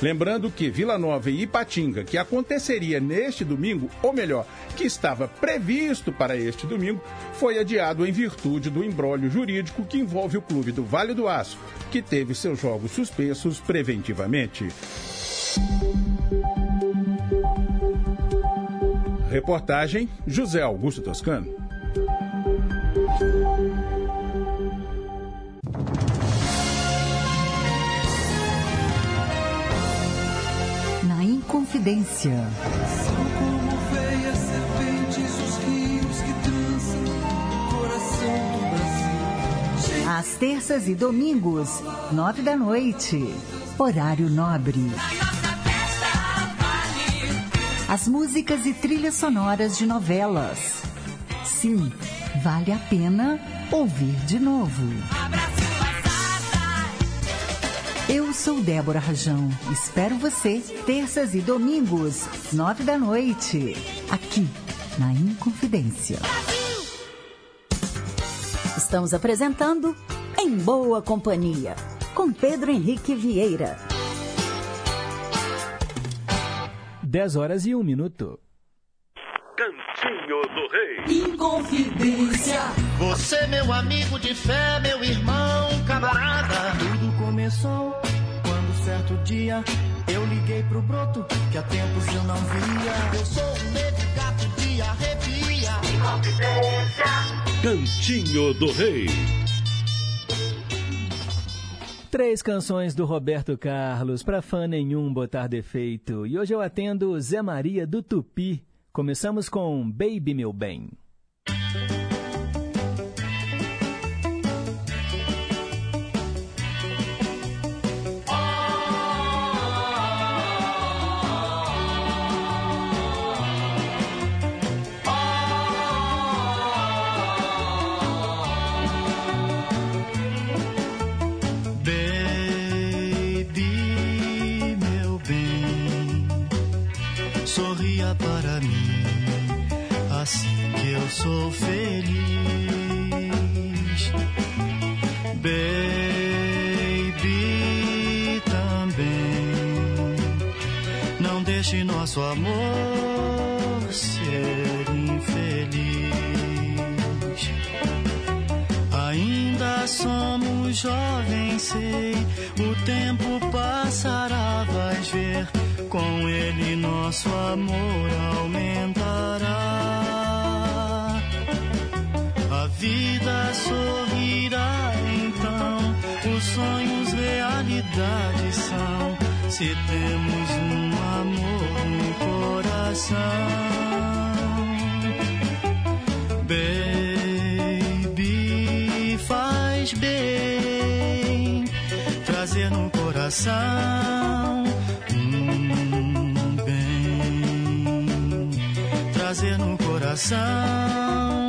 Speaker 17: Lembrando que Vila Nova e Ipatinga, que aconteceria neste domingo, ou melhor, que estava previsto para este domingo, foi adiado em virtude do embrólio jurídico que envolve o clube do Vale do Aço, que teve seus jogos suspensos preventivamente. Reportagem José Augusto Toscano.
Speaker 10: Na Inconfidência.
Speaker 18: São como veias serpentes os rios que trançam o coração do Brasil.
Speaker 10: Às terças e domingos, nove da noite. Horário nobre. As músicas e trilhas sonoras de novelas. Sim, vale a pena ouvir de novo. Eu sou Débora Rajão. Espero você terças e domingos, nove da noite, aqui na Inconfidência. Estamos apresentando Em Boa Companhia, com Pedro Henrique Vieira.
Speaker 2: 10 horas e um minuto.
Speaker 15: Cantinho do Rei.
Speaker 18: Inconfidência.
Speaker 19: Você, meu amigo de fé, meu irmão, camarada.
Speaker 18: Tudo começou quando certo dia eu liguei pro broto que há tempos eu não via.
Speaker 19: Eu sou um gato de arrepia. Inconfidência.
Speaker 15: Cantinho do Rei.
Speaker 2: Três canções do Roberto Carlos, para fã nenhum botar defeito. E hoje eu atendo Zé Maria do Tupi. Começamos com Baby Meu Bem.
Speaker 18: Sou feliz. Baby, também, não deixe nosso amor ser infeliz. Ainda somos jovens, sei. O tempo passará, vais ver. Com ele nosso amor aumentará. Se temos um amor no coração. Baby, faz bem trazer no coração um bem, trazer no coração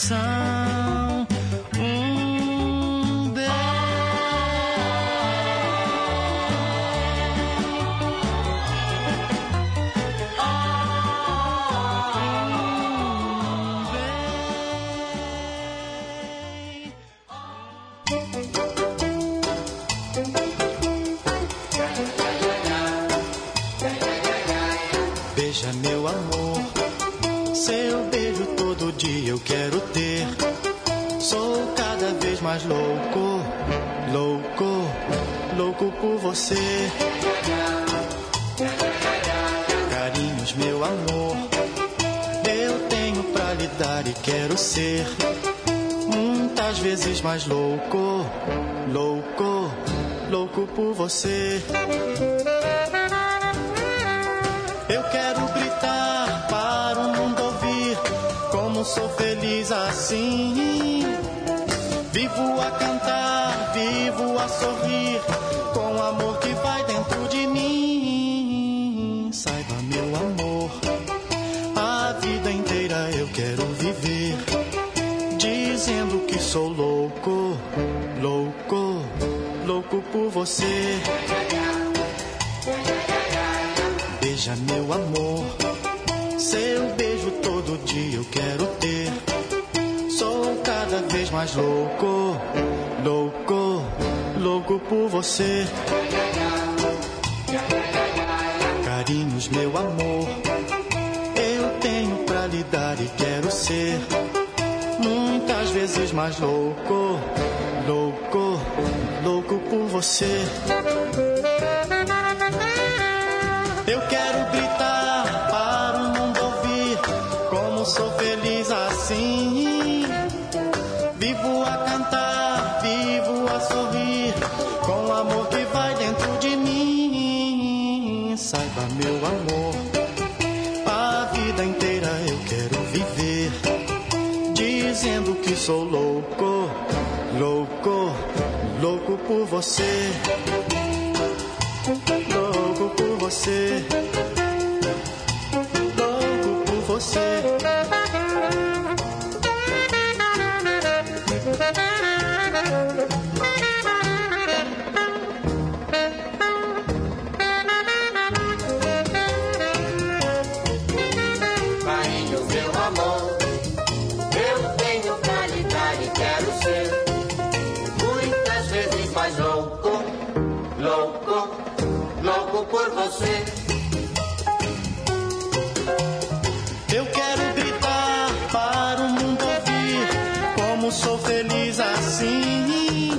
Speaker 18: coração por você. Carinhos, meu amor, eu tenho pra lhe dar e quero ser. Muitas vezes mais louco, louco, louco por você. Eu quero gritar para o mundo ouvir como sou feliz assim. Vivo a cantar, vivo a sorrir sou louco, louco, louco por você. Beija meu amor, seu beijo todo dia eu quero ter. Sou cada vez mais louco, louco, louco por você. Carinhos, meu amor, eu tenho pra lhe dar e quero ser. Vezes mais louco, louco, louco por você. Eu quero gritar para o mundo ouvir como sou feliz assim. Sou louco, louco, louco por você. Louco por você. Louco por você.
Speaker 20: Por você.
Speaker 18: Eu quero gritar para o mundo ouvir como sou feliz assim.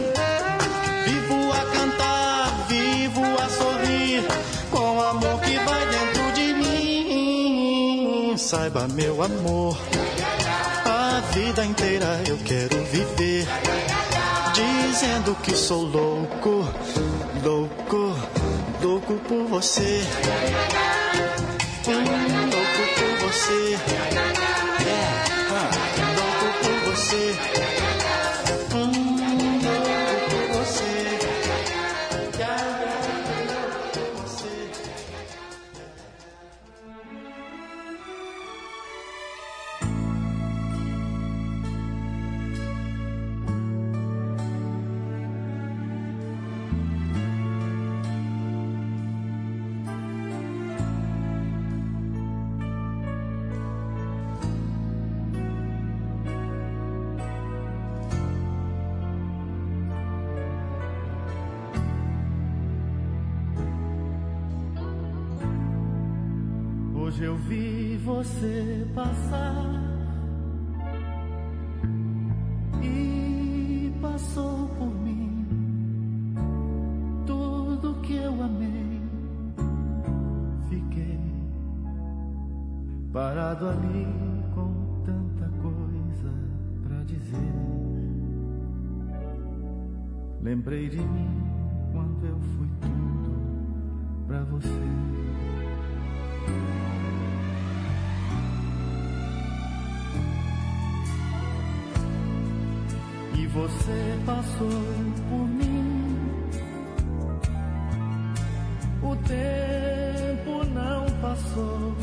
Speaker 18: Vivo a cantar, vivo a sorrir com o amor que vai dentro de mim. Saiba, meu amor, a vida inteira eu quero viver dizendo que sou louco, louco, louco por você. Hum, louco por você. É, ah, louco por você. Você passar e passou por mim tudo que eu amei. Fiquei parado ali com tanta coisa pra dizer. Lembrei de mim quando eu fui tudo pra você. Você passou por mim. O tempo não passou,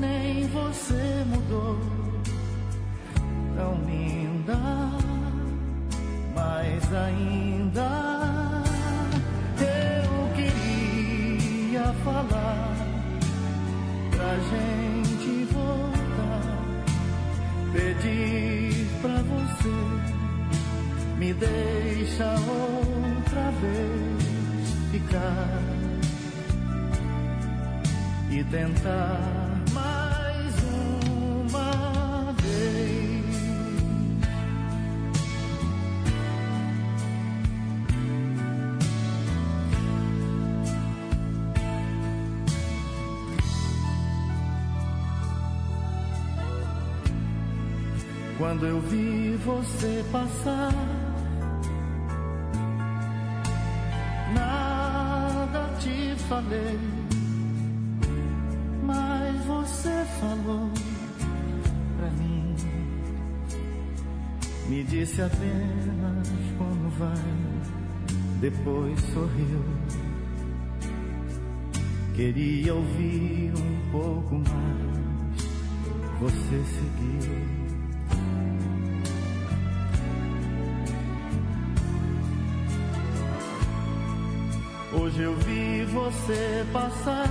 Speaker 18: nem você mudou. Quando eu vi você passar, nada te falei, mas você falou pra mim. Me disse apenas como vai, depois sorriu. Queria ouvir um pouco mais, você seguiu. Hoje eu vi você passar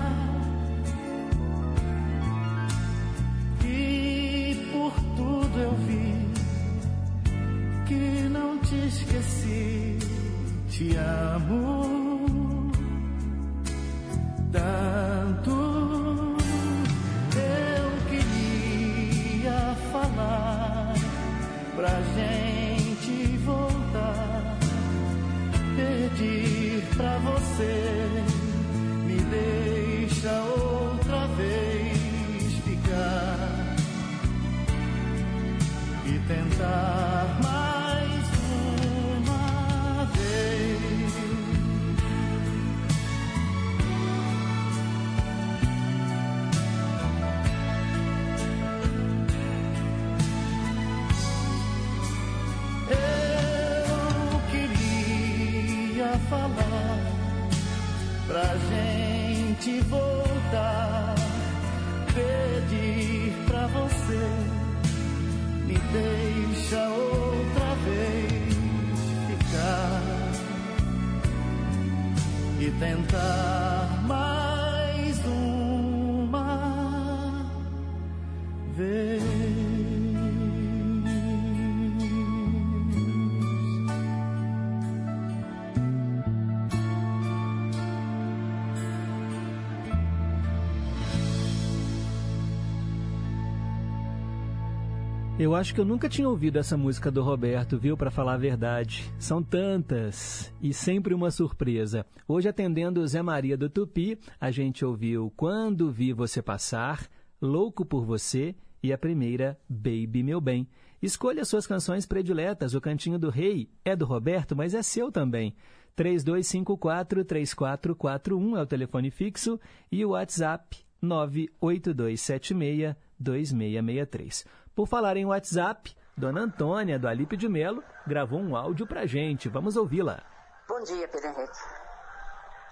Speaker 18: Eu
Speaker 2: acho que eu nunca tinha ouvido essa música do Roberto, viu? Para falar a verdade. São tantas e sempre uma surpresa. Hoje, atendendo Zé Maria do Tupi, a gente ouviu Quando Vi Você Passar, Louco por Você e a primeira, Baby Meu Bem. Escolha suas canções prediletas. O Cantinho do Rei é do Roberto, mas é seu também. 3254-3441 é o telefone fixo e o WhatsApp 98276-2663. Por falar em WhatsApp, Dona Antônia, do Alipe de Melo, gravou um áudio pra gente. Vamos ouvi-la.
Speaker 21: Bom dia, Pedro Henrique.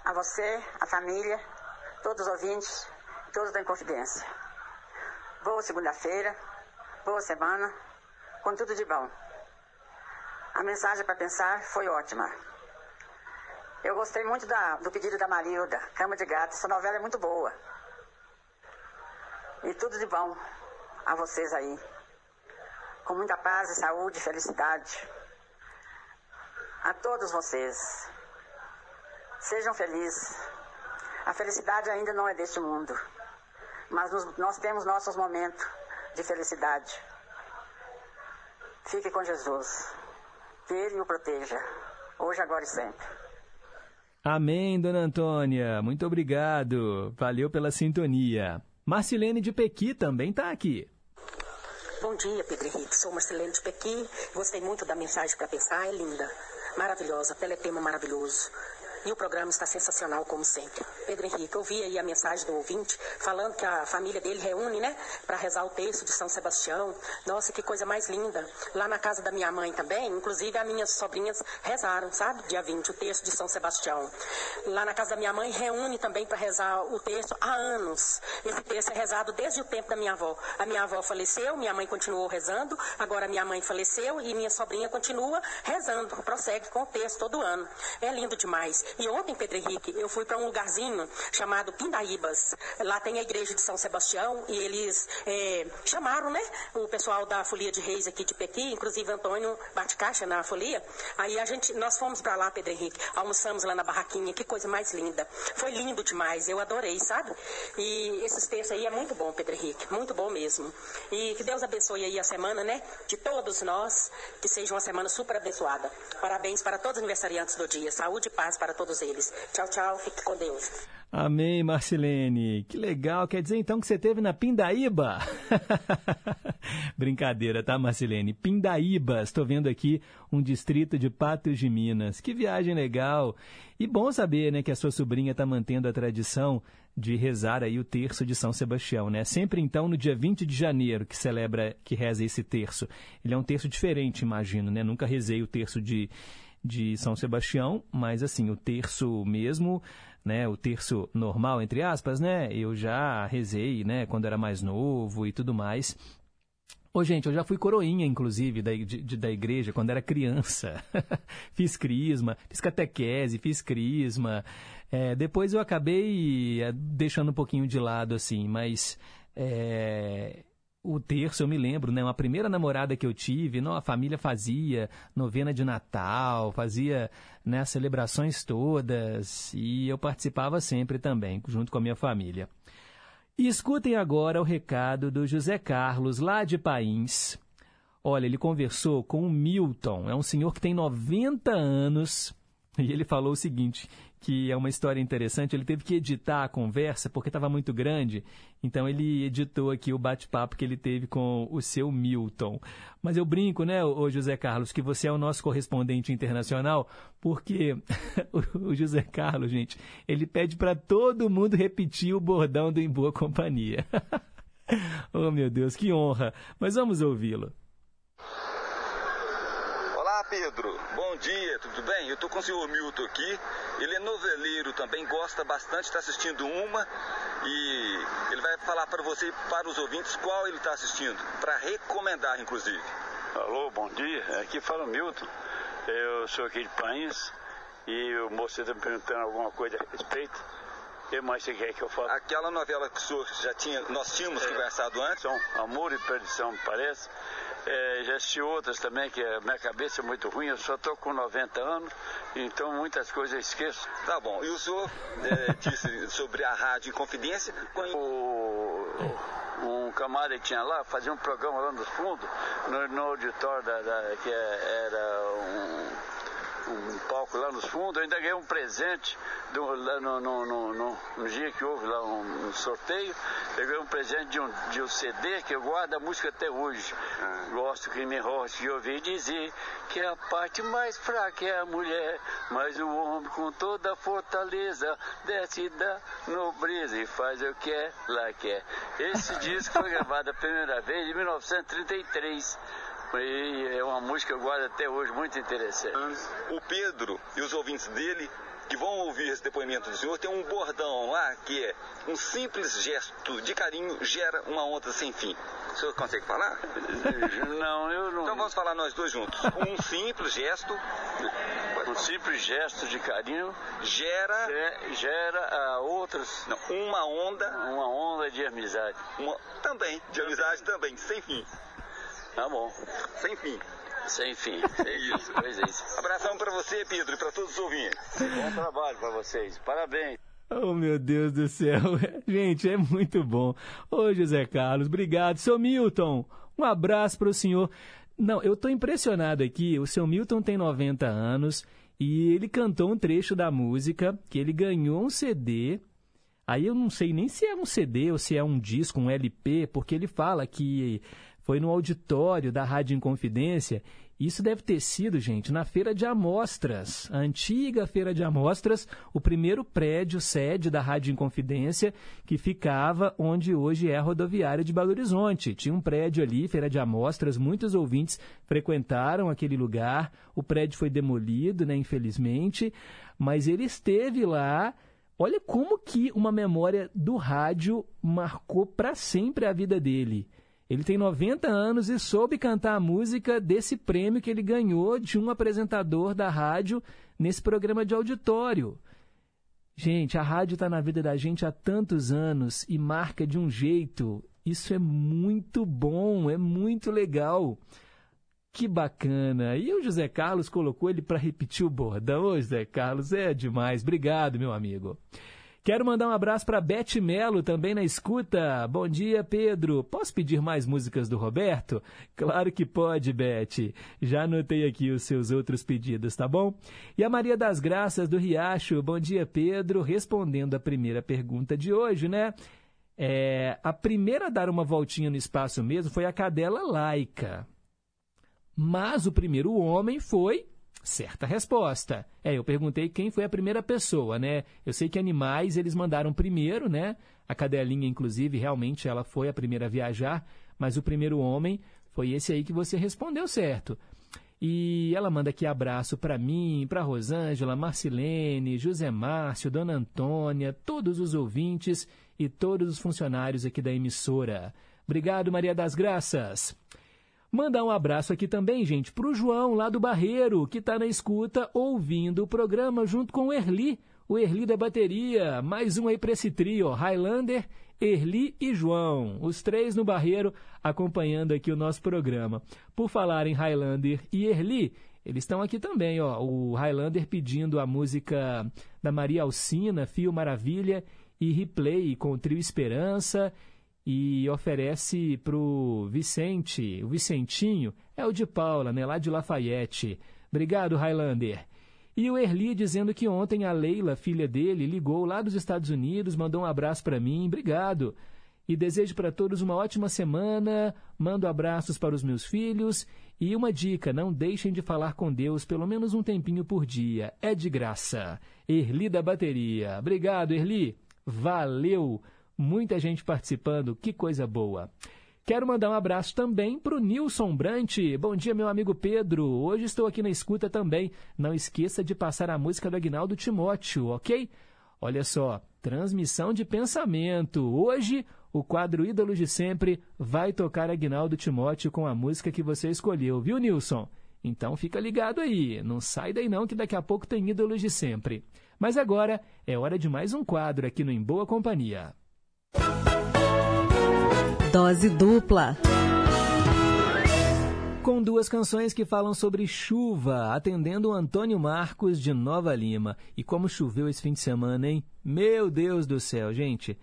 Speaker 21: A você, a família, todos os ouvintes, todos da Inconfidência. Boa segunda-feira, boa semana, com tudo de bom. A mensagem para pensar foi ótima. Eu gostei muito da- do pedido da Marilda, Cama de Gato. Essa novela é muito boa. E tudo de bom a vocês aí. Com muita paz e saúde e felicidade. A todos vocês. Sejam felizes. A felicidade ainda não é deste mundo. Mas nós temos nossos momentos de felicidade. Fique com Jesus. Que Ele o proteja. Hoje, agora e sempre.
Speaker 2: Amém, Dona Antônia. Muito obrigado. Valeu pela sintonia. Marcilene de Pequi também está aqui.
Speaker 22: Bom dia, Pedro Henrique. Sou Marcelene de Pequi. Gostei muito da mensagem para pensar. É linda, maravilhosa, teletema maravilhoso. E o programa está sensacional, como sempre. Pedro Henrique, eu vi aí a mensagem do ouvinte falando que a família dele reúne, né, para rezar o texto de São Sebastião. Nossa, que coisa mais linda. Lá na casa da minha mãe também, inclusive as minhas sobrinhas rezaram, sabe, dia 20, o texto de São Sebastião. Lá na casa da minha mãe reúne também para rezar o texto há anos. Esse texto é rezado desde o tempo da minha avó. A minha avó faleceu, minha mãe continuou rezando, agora minha mãe faleceu e minha sobrinha continua rezando, prossegue com o texto todo ano. É lindo demais. E ontem, Pedro Henrique, eu fui para um lugarzinho chamado Pindaíbas. Lá tem a igreja de São Sebastião e eles é, chamaram, né, o pessoal da Folia de Reis aqui de Pequi, inclusive Antônio bate caixa na folia. Aí a gente, nós fomos para lá, Pedro Henrique, almoçamos lá na barraquinha, que coisa mais linda. Foi lindo demais, eu adorei, sabe? E esses textos aí é muito bom, Pedro Henrique, muito bom mesmo. E que Deus abençoe aí a semana, né, de todos nós, que seja uma semana super abençoada. Parabéns para todos os aniversariantes do dia, saúde e paz para todos eles. Tchau, tchau, fique com Deus.
Speaker 2: Amém, Marcilene. Que legal. Quer dizer então que você teve na Pindaíba? Brincadeira, tá, Marcilene? Pindaíba. Estou vendo aqui um distrito de Patos de Minas. Que viagem legal. E bom saber, né, que a sua sobrinha está mantendo a tradição de rezar aí o terço de São Sebastião, né? Sempre então no dia 20 de janeiro que celebra, que reza esse terço. Ele é um terço diferente, imagino, né? Nunca rezei o terço de de São Sebastião, mas assim, o terço mesmo, né, o terço normal, entre aspas, né, eu já rezei, né, quando era mais novo e tudo mais. Ô, gente, eu já fui coroinha, inclusive, da, de- da igreja quando era criança. fiz crisma, fiz catequese, fiz crisma. É, depois eu acabei é, deixando um pouquinho de lado, assim, mas é, o terço, eu me lembro, né? Uma primeira namorada que eu tive, não, a família fazia novena de Natal, fazia né, celebrações todas e eu participava sempre também, junto com a minha família. E escutem agora o recado do José Carlos, lá de Pains. Olha, ele conversou com o Milton, é um senhor que tem 90 anos, e ele falou o seguinte, que é uma história interessante, ele teve que editar a conversa porque estava muito grande, então ele editou aqui o bate-papo que ele teve com o seu Milton. Mas eu brinco, né, ô José Carlos, que você é o nosso correspondente internacional, porque o José Carlos, gente, ele pede para todo mundo repetir o bordão do Em Boa Companhia. oh, meu Deus, que honra. Mas vamos ouvi-lo.
Speaker 23: Pedro. Bom dia, tudo bem? Eu tô com o senhor Milton aqui. Ele é noveleiro também, gosta bastante, está assistindo uma e ele vai falar para você e para os ouvintes qual ele está assistindo, para recomendar, inclusive.
Speaker 24: Alô, bom dia. Aqui fala o Milton. Eu sou aqui de País e o moço está me perguntando alguma coisa a respeito. O que mais você quer que eu faça?
Speaker 23: Aquela novela que o senhor já tinha, nós tínhamos
Speaker 24: É.
Speaker 23: conversado antes.
Speaker 24: Amor e Perdição, me parece. É, já assisti outras também, que a minha cabeça é muito ruim, eu só estou com 90 anos, então muitas coisas eu esqueço.
Speaker 23: Tá bom. E o senhor é, disse sobre a rádio Inconfidência?
Speaker 24: um camarada que tinha lá, fazia um programa lá no fundo, no, no auditório da, da- que é- era um, um palco lá nos fundos, eu ainda ganhei um presente do- lá no, no, no, no- dia que houve lá um, um sorteio, eu ganhei um presente de um, de um CD que eu guardo a música até hoje. Gosto que me roste de ouvir dizer que a parte mais fraca é a mulher, mas o homem com toda a fortaleza desce da nobreza e faz o que ela quer. Esse disco foi gravado a primeira vez em 1933. E é uma música que eu guardo até hoje, muito interessante.
Speaker 23: O Pedro e os ouvintes dele que vão ouvir esse depoimento do senhor tem um bordão lá que é um simples gesto de carinho gera uma onda sem fim. O senhor consegue falar?
Speaker 24: Não, eu não.
Speaker 23: Então vamos falar nós dois juntos. Um simples gesto.
Speaker 24: Um simples gesto de carinho
Speaker 23: gera.
Speaker 24: gera ah, outras.
Speaker 23: Não, uma onda.
Speaker 24: Uma onda de amizade.
Speaker 23: Uma, também, de amizade também, sem fim.
Speaker 24: Tá bom.
Speaker 23: Sem fim.
Speaker 24: Sem fim. É isso. Pois é isso.
Speaker 23: Abração para você, Pedro, e para todos os ouvintes.
Speaker 24: Bom trabalho para vocês. Parabéns.
Speaker 2: Oh, meu Deus do céu. Gente, é muito bom. Ô, José Carlos, obrigado. Seu Milton, um abraço para o senhor. Não, eu tô impressionado aqui. O seu Milton tem 90 anos e ele cantou um trecho da música que ele ganhou um CD. Aí eu não sei nem se é um CD ou se é um disco, um LP, porque ele fala que foi no auditório da Rádio Inconfidência. Isso deve ter sido, gente, na Feira de Amostras, a antiga Feira de Amostras, o primeiro prédio sede da Rádio Inconfidência, que ficava onde hoje é a rodoviária de Belo Horizonte. Tinha um prédio ali, Feira de Amostras, muitos ouvintes frequentaram aquele lugar. O prédio foi demolido, né, infelizmente, mas ele esteve lá. Olha como que uma memória do rádio marcou para sempre a vida dele. Ele tem 90 anos e soube cantar a música desse prêmio que ele ganhou de um apresentador da rádio nesse programa de auditório. Gente, a rádio está na vida da gente há tantos anos e marca de um jeito. Isso é muito bom, é muito legal. Que bacana. E o José Carlos colocou ele para repetir o bordão. Ô, José Carlos, é demais. Obrigado, meu amigo. Quero mandar um abraço para Beth Melo, também na escuta. Bom dia, Pedro. Posso pedir mais músicas do Roberto? Claro que pode, Beth. Já anotei aqui os seus outros pedidos, tá bom? E a Maria das Graças do Riacho. Bom dia, Pedro. Respondendo a primeira pergunta de hoje, né? É, a primeira a dar uma voltinha no espaço mesmo foi a cadela laica. Mas o primeiro homem foi Certa resposta. É, eu perguntei quem foi a primeira pessoa, né? Eu sei que animais eles mandaram primeiro, né? A cadelinha, inclusive, realmente ela foi a primeira a viajar, mas o primeiro homem foi esse aí que você respondeu certo. E ela manda aqui abraço para mim, para Rosângela, Marcilene, José Márcio, Dona Antônia, todos os ouvintes e todos os funcionários aqui da emissora. Obrigado, Maria das Graças. Mandar um abraço aqui também, gente, para o João, lá do Barreiro, que está na escuta, ouvindo o programa junto com o Erli, o Erli da bateria. Mais um aí para esse trio, Highlander, Erli e João. Os três no Barreiro, acompanhando aqui o nosso programa. Por falar em Highlander e Erli, eles estão aqui também, ó. O Highlander pedindo a música da Maria Alcina, Fio Maravilha, e Replay com o trio Esperança e oferece para o Vicente, o Vicentinho, é o de Paula, né, lá de Lafayette. Obrigado, Highlander. E o Erli dizendo que ontem a Leila, filha dele, ligou lá dos Estados Unidos, mandou um abraço para mim. Obrigado. E desejo para todos uma ótima semana. Mando abraços para os meus filhos. E uma dica: não deixem de falar com Deus pelo menos um tempinho por dia. É de graça. Erli da bateria. Obrigado, Erli. Valeu. Muita gente participando, que coisa boa. Quero mandar um abraço também para o Nilson Brant. Bom dia, meu amigo Pedro. Hoje estou aqui na escuta também. Não esqueça de passar a música do Agnaldo Timóteo, ok? Olha só, transmissão de pensamento. Hoje, o quadro Ídolos de Sempre vai tocar Agnaldo Timóteo com a música que você escolheu, viu, Nilson? Então fica ligado aí, não sai daí não que daqui a pouco tem Ídolos de Sempre. Mas agora é hora de mais um quadro aqui no Em Boa Companhia.
Speaker 10: Dose dupla.
Speaker 2: Com duas canções que falam sobre chuva, atendendo o Antônio Marcos de Nova Lima. E como choveu esse fim de semana, hein? Meu Deus do céu, gente.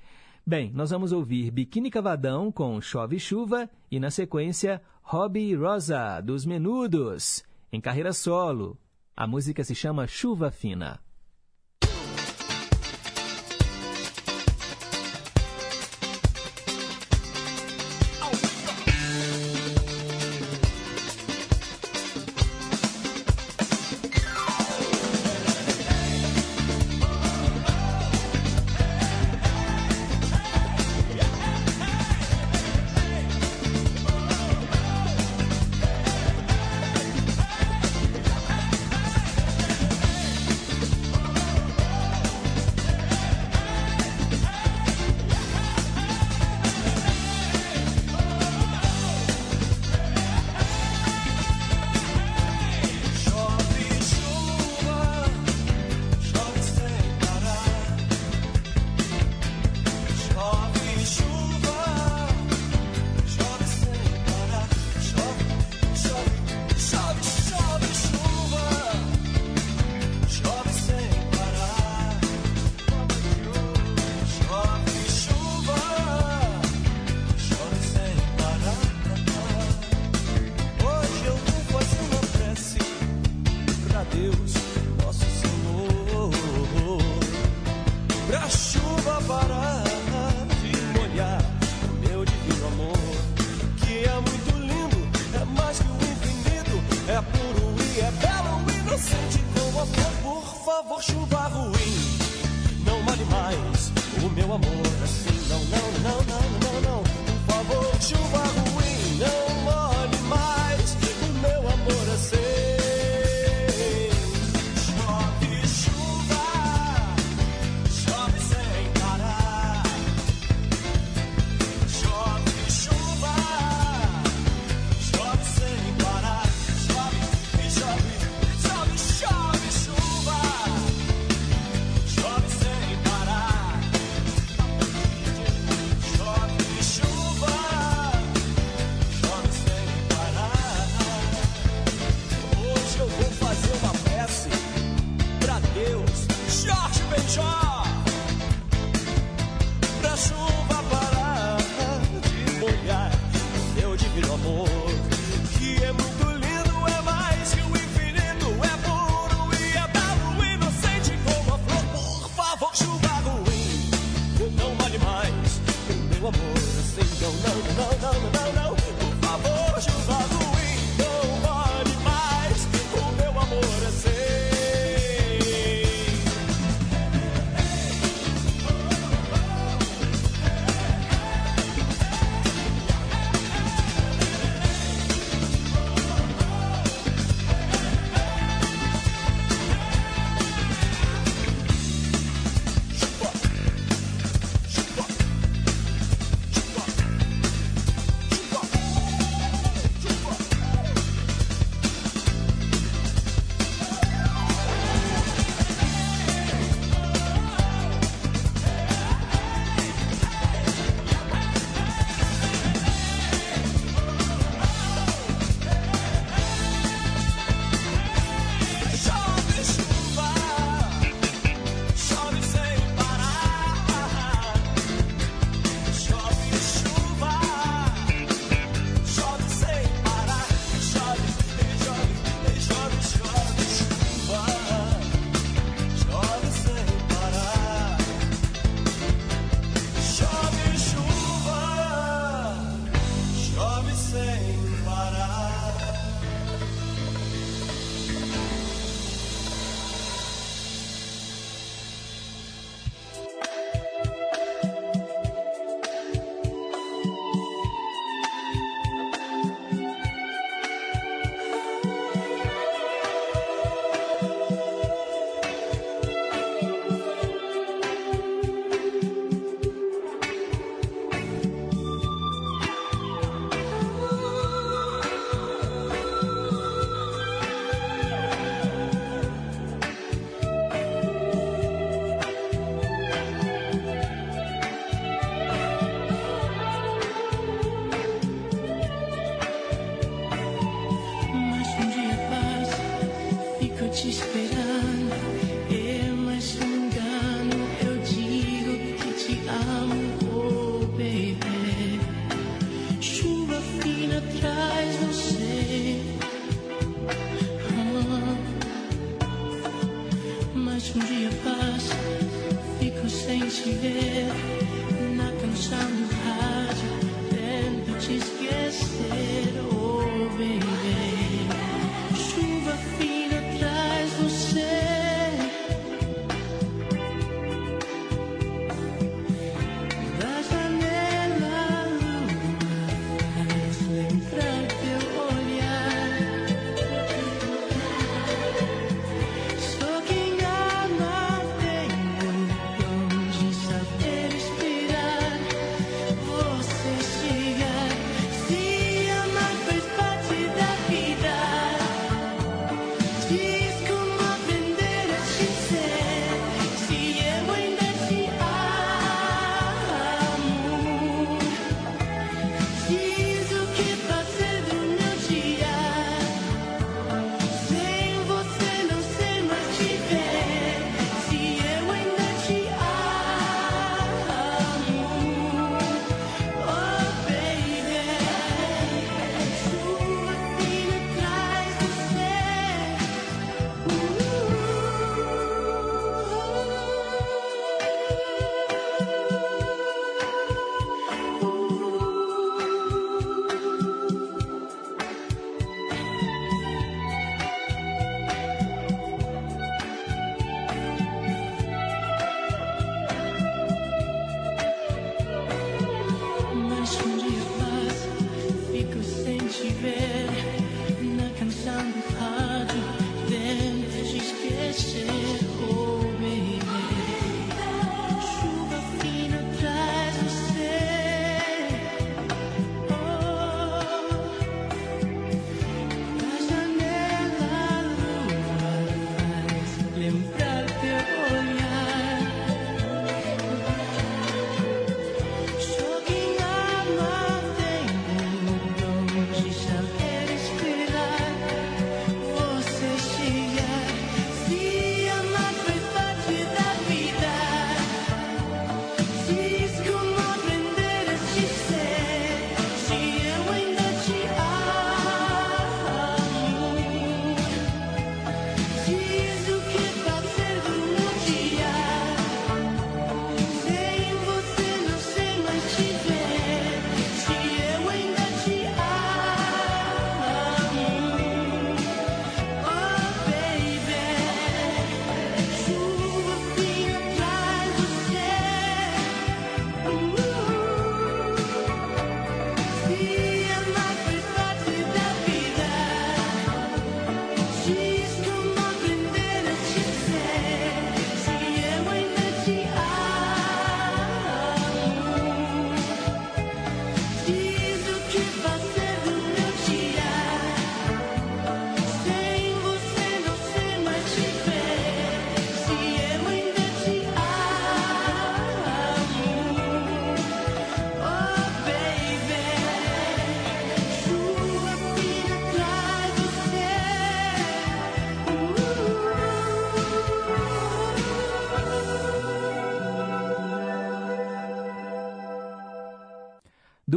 Speaker 2: Bem, nós vamos ouvir Biquíni Cavadão com Chove e Chuva e, na sequência, Hobby Rosa, dos Menudos, em carreira solo. A música se chama Chuva Fina.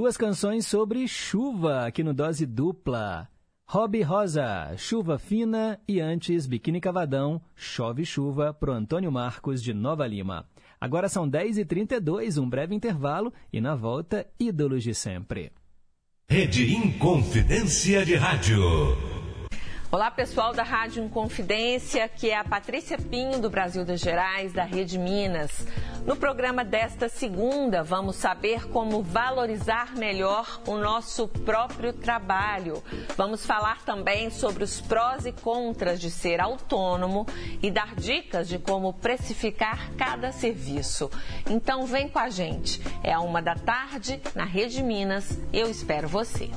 Speaker 2: Duas canções sobre chuva aqui no Dose Dupla. Hobby Rosa, Chuva Fina e antes Biquíni Cavadão, Chove Chuva pro Antônio Marcos de Nova Lima. Agora são 10h32, um breve intervalo e na volta, Ídolos de Sempre.
Speaker 15: Rede Inconfidência de Rádio.
Speaker 25: Olá, pessoal da Rádio Inconfidência, que é a Patrícia Pinho, do Brasil das Gerais, da Rede Minas. No programa desta segunda, vamos saber como valorizar melhor o nosso próprio trabalho. Vamos falar também sobre os prós e contras de ser autônomo e dar dicas de como precificar cada serviço. Então, vem com a gente. É a uma da tarde, na Rede Minas. Eu espero você.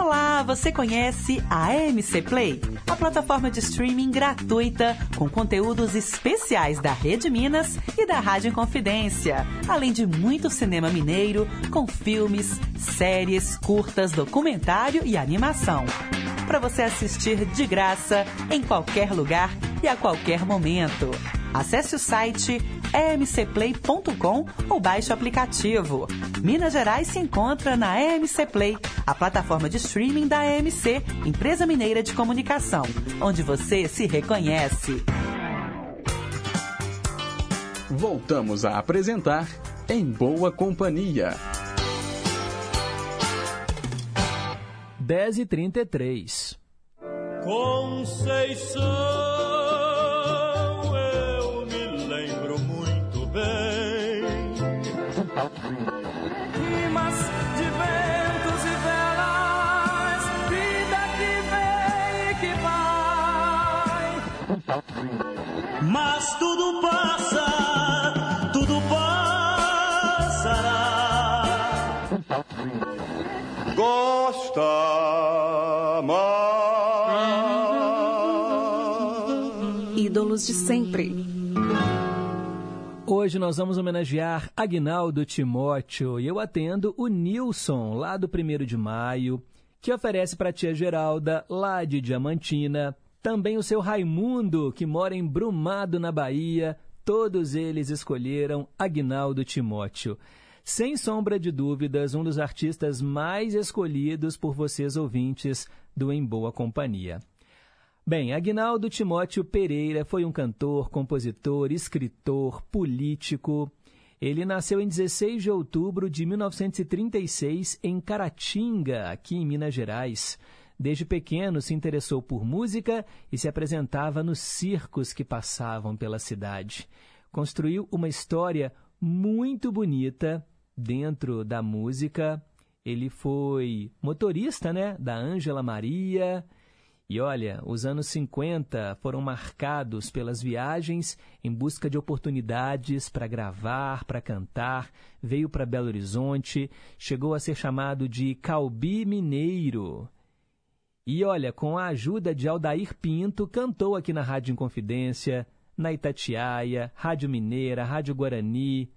Speaker 26: Olá, você conhece a AMC Play? A plataforma de streaming gratuita com conteúdos especiais da Rede Minas e da Rádio Inconfidência, além de muito cinema mineiro com filmes, séries, curtas, documentário e animação. Para você assistir de graça em qualquer lugar e a qualquer momento. Acesse o site emcplay.com ou baixe o aplicativo. Minas Gerais se encontra na EMC Play, a plataforma de streaming da EMC, empresa mineira de comunicação, onde você se reconhece.
Speaker 1: Voltamos a apresentar Em Boa Companhia.
Speaker 2: 10h33.
Speaker 27: Conceição, eu me lembro muito bem. Rimas de ventos e velas, vida que vem e que vai. Mas tudo passa, tudo passará.
Speaker 20: Gosta
Speaker 26: Ídolos de sempre.
Speaker 2: Hoje nós vamos homenagear Agnaldo Timóteo e eu atendo o Nilson, lá do 1 de maio, que oferece para a tia Geralda, lá de Diamantina, também o seu Raimundo, que mora em Brumado, na Bahia. Todos eles escolheram Agnaldo Timóteo. Sem sombra de dúvidas, um dos artistas mais escolhidos por vocês ouvintes do Em Boa Companhia. Bem, Agnaldo Timóteo Pereira foi um cantor, compositor, escritor, político. Ele nasceu em 16 de outubro de 1936 em Caratinga, aqui em Minas Gerais. Desde pequeno se interessou por música e se apresentava nos circos que passavam pela cidade. Construiu uma história muito bonita dentro da música. Ele foi motorista, né, da Ângela Maria. E olha, os anos 50 foram marcados pelas viagens em busca de oportunidades para gravar, para cantar. Veio para Belo Horizonte, chegou a ser chamado de Calbi Mineiro. E olha, com a ajuda de Aldair Pinto, cantou aqui na Rádio Inconfidência, na Itatiaia, Rádio Mineira, Rádio Guarani.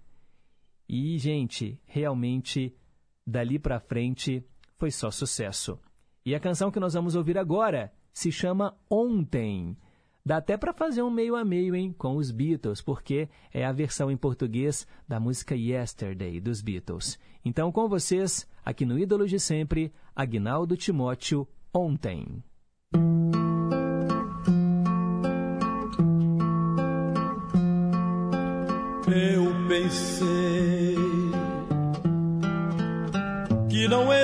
Speaker 2: E, gente, realmente, dali para frente, foi só sucesso. E a canção que nós vamos ouvir agora se chama Ontem. Dá até para fazer um meio a meio, hein, com os Beatles, porque é a versão em português da música Yesterday dos Beatles. Então, com vocês, aqui no Ídolos de Sempre, Agnaldo Timóteo, Ontem.
Speaker 27: Eu pensei que não existisse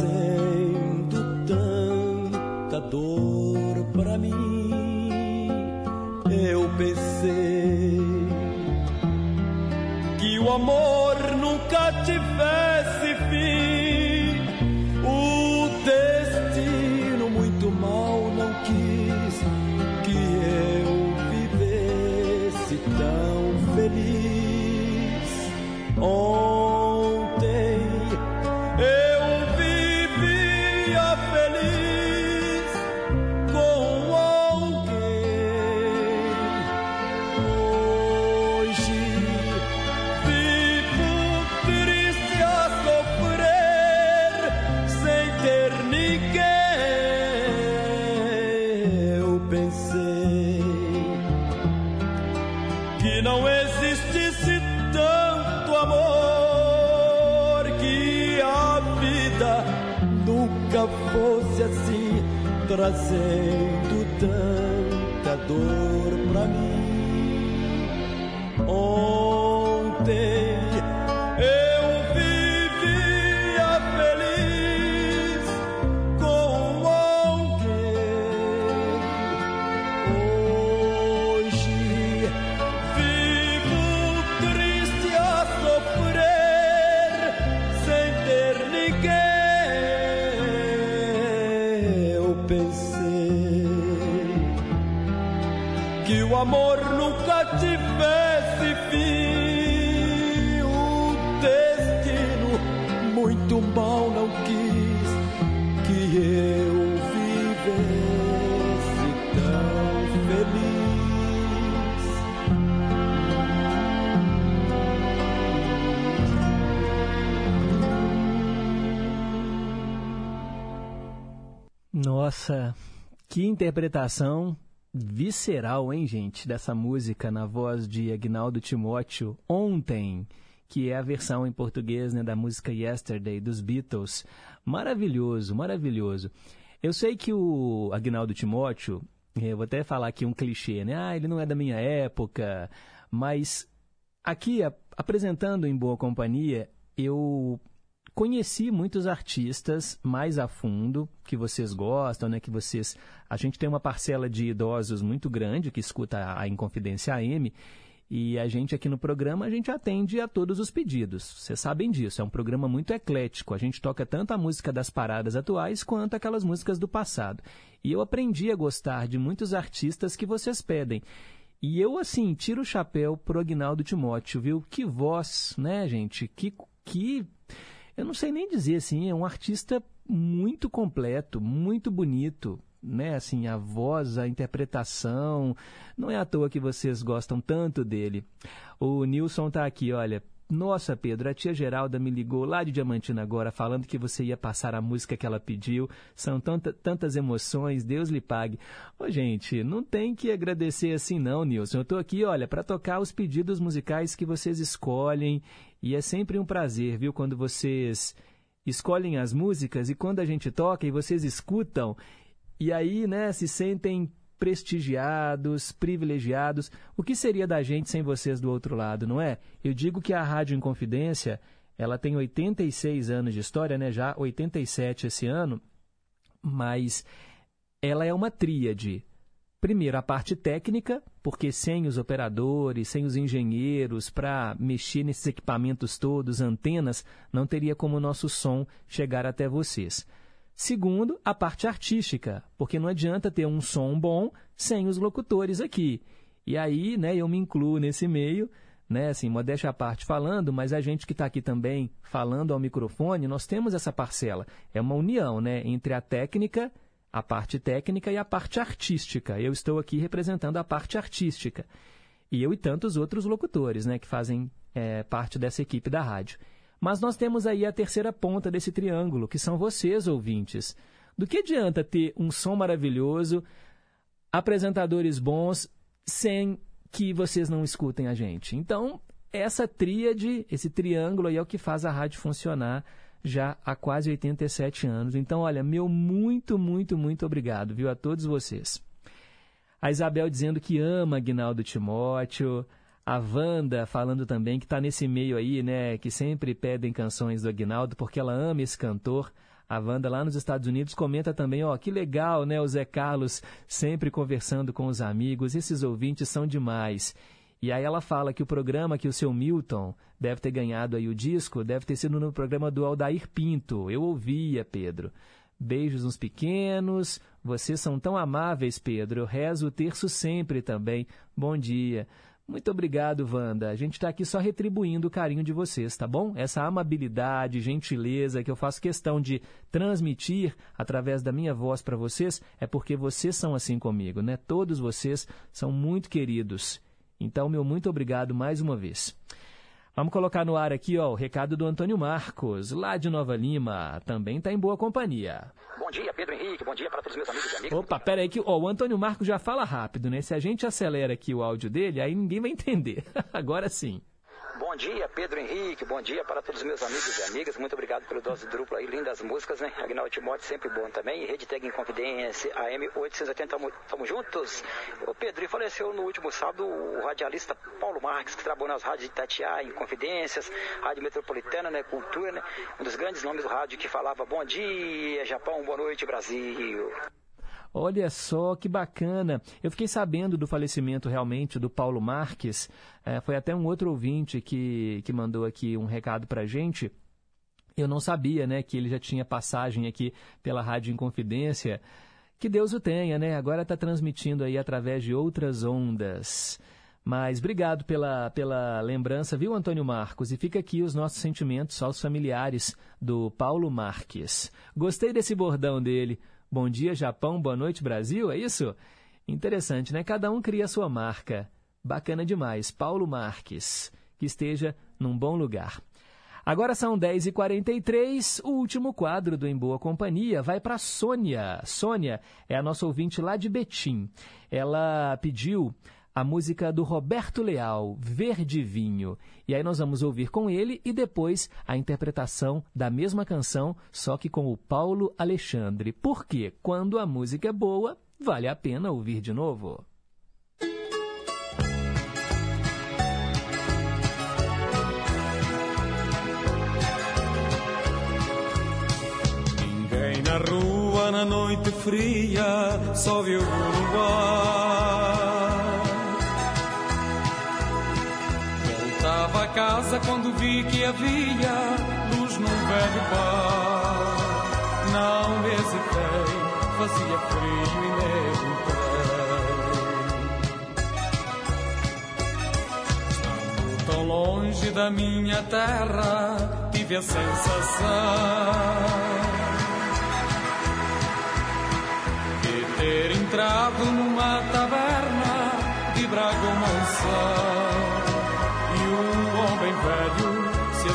Speaker 27: trazendo tanta dor pra mim. Eu pensei que o amor nunca tivesse trazendo tanta dor
Speaker 2: Nossa, que interpretação visceral, hein, gente, dessa música na voz de Agnaldo Timóteo ontem, que é a versão em português né, da música Yesterday dos Beatles. Maravilhoso, maravilhoso. Eu sei que o Agnaldo Timóteo, eu vou até falar aqui um clichê, né? Ah, ele não é da minha época, mas aqui, apresentando em Boa Companhia, eu conheci muitos artistas mais a fundo que vocês gostam, né? Que vocês, a gente tem uma parcela de idosos muito grande que escuta a, Inconfidência AM e a gente aqui no programa a gente atende a todos os pedidos. Vocês sabem disso. É um programa muito eclético. A gente toca tanto a música das paradas atuais quanto aquelas músicas do passado. E eu aprendi a gostar de muitos artistas que vocês pedem. E eu, assim, tiro o chapéu pro Agnaldo Timóteo, viu? Que voz, né, gente? Que, que eu não sei nem dizer assim, é um artista muito completo, muito bonito, né? Assim, a voz, a interpretação, não é à toa que vocês gostam tanto dele. O Nilson tá aqui, olha. Nossa, Pedro, a tia Geralda me ligou lá de Diamantina agora, falando que você ia passar a música que ela pediu. São tanta, tantas emoções, Deus lhe pague. Ô, gente, não tem que agradecer assim não, Nilson. Eu tô aqui, olha, para tocar os pedidos musicais que vocês escolhem. E é sempre um prazer, viu, quando vocês escolhem as músicas e quando a gente toca e vocês escutam, e aí, né, se sentem prestigiados, privilegiados. O que seria da gente sem vocês do outro lado, não é? Eu digo que a Rádio Inconfidência, ela tem 86 anos de história, né, já 87 esse ano, mas ela é uma tríade. Primeiro, a parte técnica, porque sem os operadores, sem os engenheiros para mexer nesses equipamentos todos, antenas, não teria como o nosso som chegar até vocês. Segundo, a parte artística, porque não adianta ter um som bom sem os locutores aqui. E aí, né, eu me incluo nesse meio, né, assim, modéstia à parte falando, mas a gente que está aqui também falando ao microfone, nós temos essa parcela. É uma união, né, entre a técnica a parte técnica e a parte artística. Eu estou aqui representando a parte artística. E eu e tantos outros locutores, né, que fazem é, parte dessa equipe da rádio. Mas nós temos aí a terceira ponta desse triângulo, que são vocês, ouvintes. Do que adianta ter um som maravilhoso, apresentadores bons, sem que vocês não escutem a gente? Então, essa tríade, esse triângulo aí é o que faz a rádio funcionar já há quase 87 anos. Então, olha, meu muito, muito, muito obrigado, viu, a todos vocês. A Isabel dizendo que ama Aguinaldo Timóteo. A Wanda falando também que está nesse meio aí, né, que sempre pedem canções do Aguinaldo porque ela ama esse cantor. A Wanda lá nos Estados Unidos comenta também, ó, que legal, né, o Zé Carlos sempre conversando com os amigos. Esses ouvintes são demais. E aí ela fala que o programa que o seu Milton deve ter ganhado aí o disco, deve ter sido no programa do Aldair Pinto. Eu ouvia, Pedro. Beijos nos pequenos. Vocês são tão amáveis, Pedro. Eu rezo o terço sempre também. Bom dia. Muito obrigado, Wanda. A gente está aqui só retribuindo o carinho de vocês, tá bom? Essa amabilidade, gentileza que eu faço questão de transmitir através da minha voz para vocês é porque vocês são assim comigo, né? Todos vocês são muito queridos. Então, meu muito obrigado mais uma vez. Vamos colocar no ar aqui ó, o recado do Antônio Marcos, lá de Nova Lima. Também está em boa companhia.
Speaker 28: Bom dia, Pedro
Speaker 21: Henrique, bom dia para todos os meus amigos e amigas.
Speaker 2: Opa, pera aí que ó, o Antônio Marcos já fala rápido, né? Se a gente acelera aqui o áudio dele, aí ninguém vai entender. Agora sim.
Speaker 21: Bom dia, Pedro Henrique, bom dia para todos os meus amigos e amigas. Muito obrigado pelo dose dupla aí, lindas músicas, né? Agnaldo Timóteo, sempre bom também. Rede Tag em Confidência, AM 880, tamo, tamo juntos. Ô Pedro, e faleceu no último sábado o radialista Paulo Marques, que trabalhou nas rádios de Itatiaia, em Confidências, Rádio Metropolitana, né? Cultura, né? Um dos grandes nomes do rádio que falava bom dia, Japão, boa noite, Brasil.
Speaker 2: Olha só que bacana. Eu fiquei sabendo do falecimento realmente do Paulo Marques. É, foi até um outro ouvinte que, que mandou aqui um recado pra gente. Eu não sabia, né, que ele já tinha passagem aqui pela Rádio Inconfidência. Que Deus o tenha, né? Agora está transmitindo aí através de outras ondas. Mas obrigado pela, pela lembrança, viu, Antônio Marcos? E fica aqui os nossos sentimentos aos familiares do Paulo Marques. Gostei desse bordão dele. Bom dia, Japão, boa noite, Brasil, é isso? Interessante, né? Cada um cria a sua marca. Bacana demais. Paulo Marques. Que esteja num bom lugar. Agora são 10h43, o último quadro do Em Boa Companhia vai para Sônia. Sônia é a nossa ouvinte lá de Betim. Ela pediu a música do Roberto Leal, Verde Vinho. E aí nós vamos ouvir com ele e depois a interpretação da mesma canção, só que com o Paulo Alexandre. Porque quando a música é boa, vale a pena ouvir de novo.
Speaker 11: Ninguém na rua na noite fria, só viu o luar. Casa quando vi que havia luz num velho bar. Não hesitei, fazia frio e entrei. Estando tão longe da minha terra, tive a sensação. de ter entrado numa taverna de Braga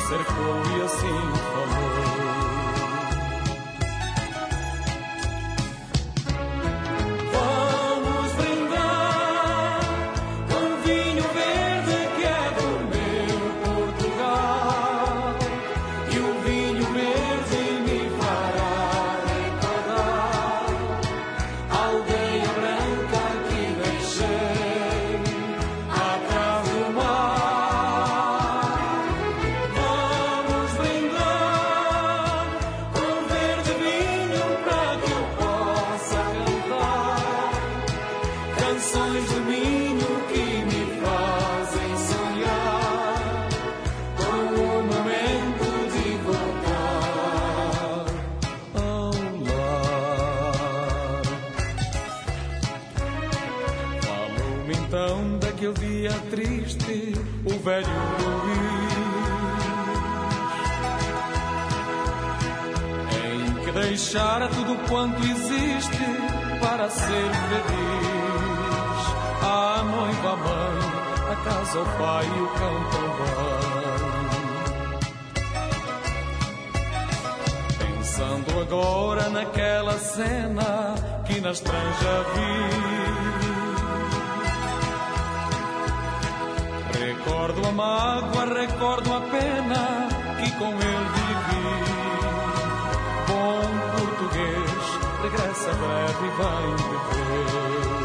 Speaker 11: se que deixara tudo quanto existe para ser feliz. A noiva, a mãe, a casa, o pai e o cão. Pensando agora naquela cena que na estranja vi. Recordo a mágoa, recordo a pena que com ele vivi. Bom português, regressa breve e vai me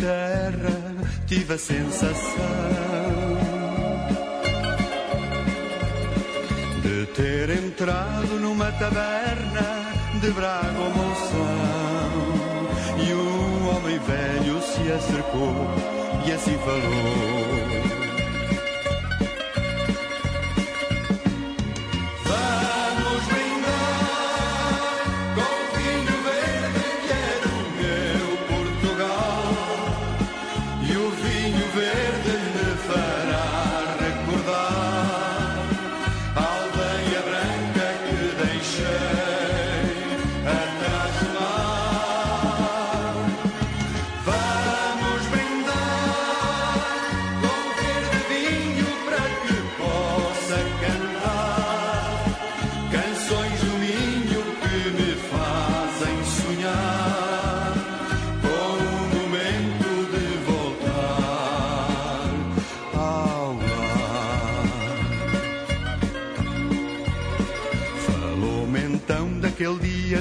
Speaker 29: Terra, tive a sensação de ter entrado numa taberna de brava moção. E um homem velho se acercou e assim falou.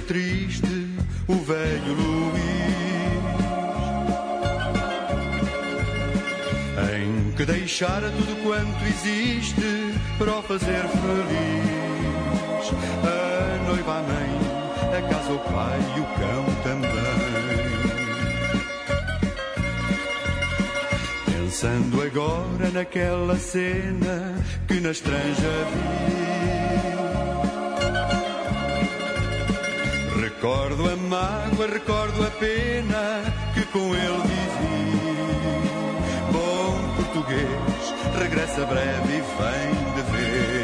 Speaker 29: Triste, o velho Luís, em que deixara tudo quanto existe para o fazer feliz. A noiva, a mãe, a casa, o pai e o cão também. Pensando agora naquela cena que na estranja vi. Recordo a mágoa, recordo a pena que com ele vivi. Bom português, regressa breve e vem de vez.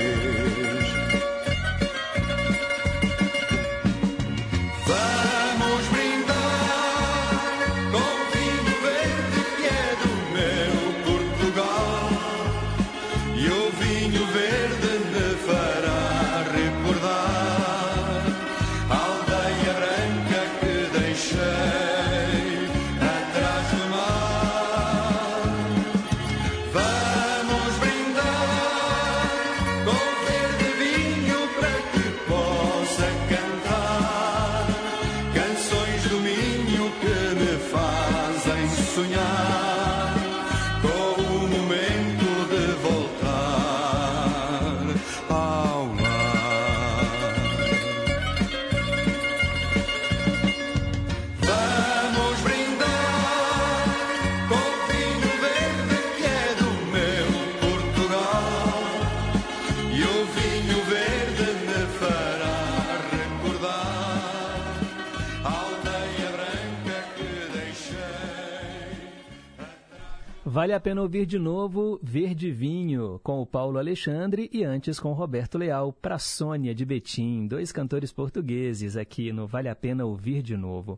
Speaker 2: Vale a pena ouvir de novo Verde Vinho, com o Paulo Alexandre e antes com Roberto Leal, para Sônia de Betim, dois cantores portugueses aqui no Vale a Pena Ouvir de Novo.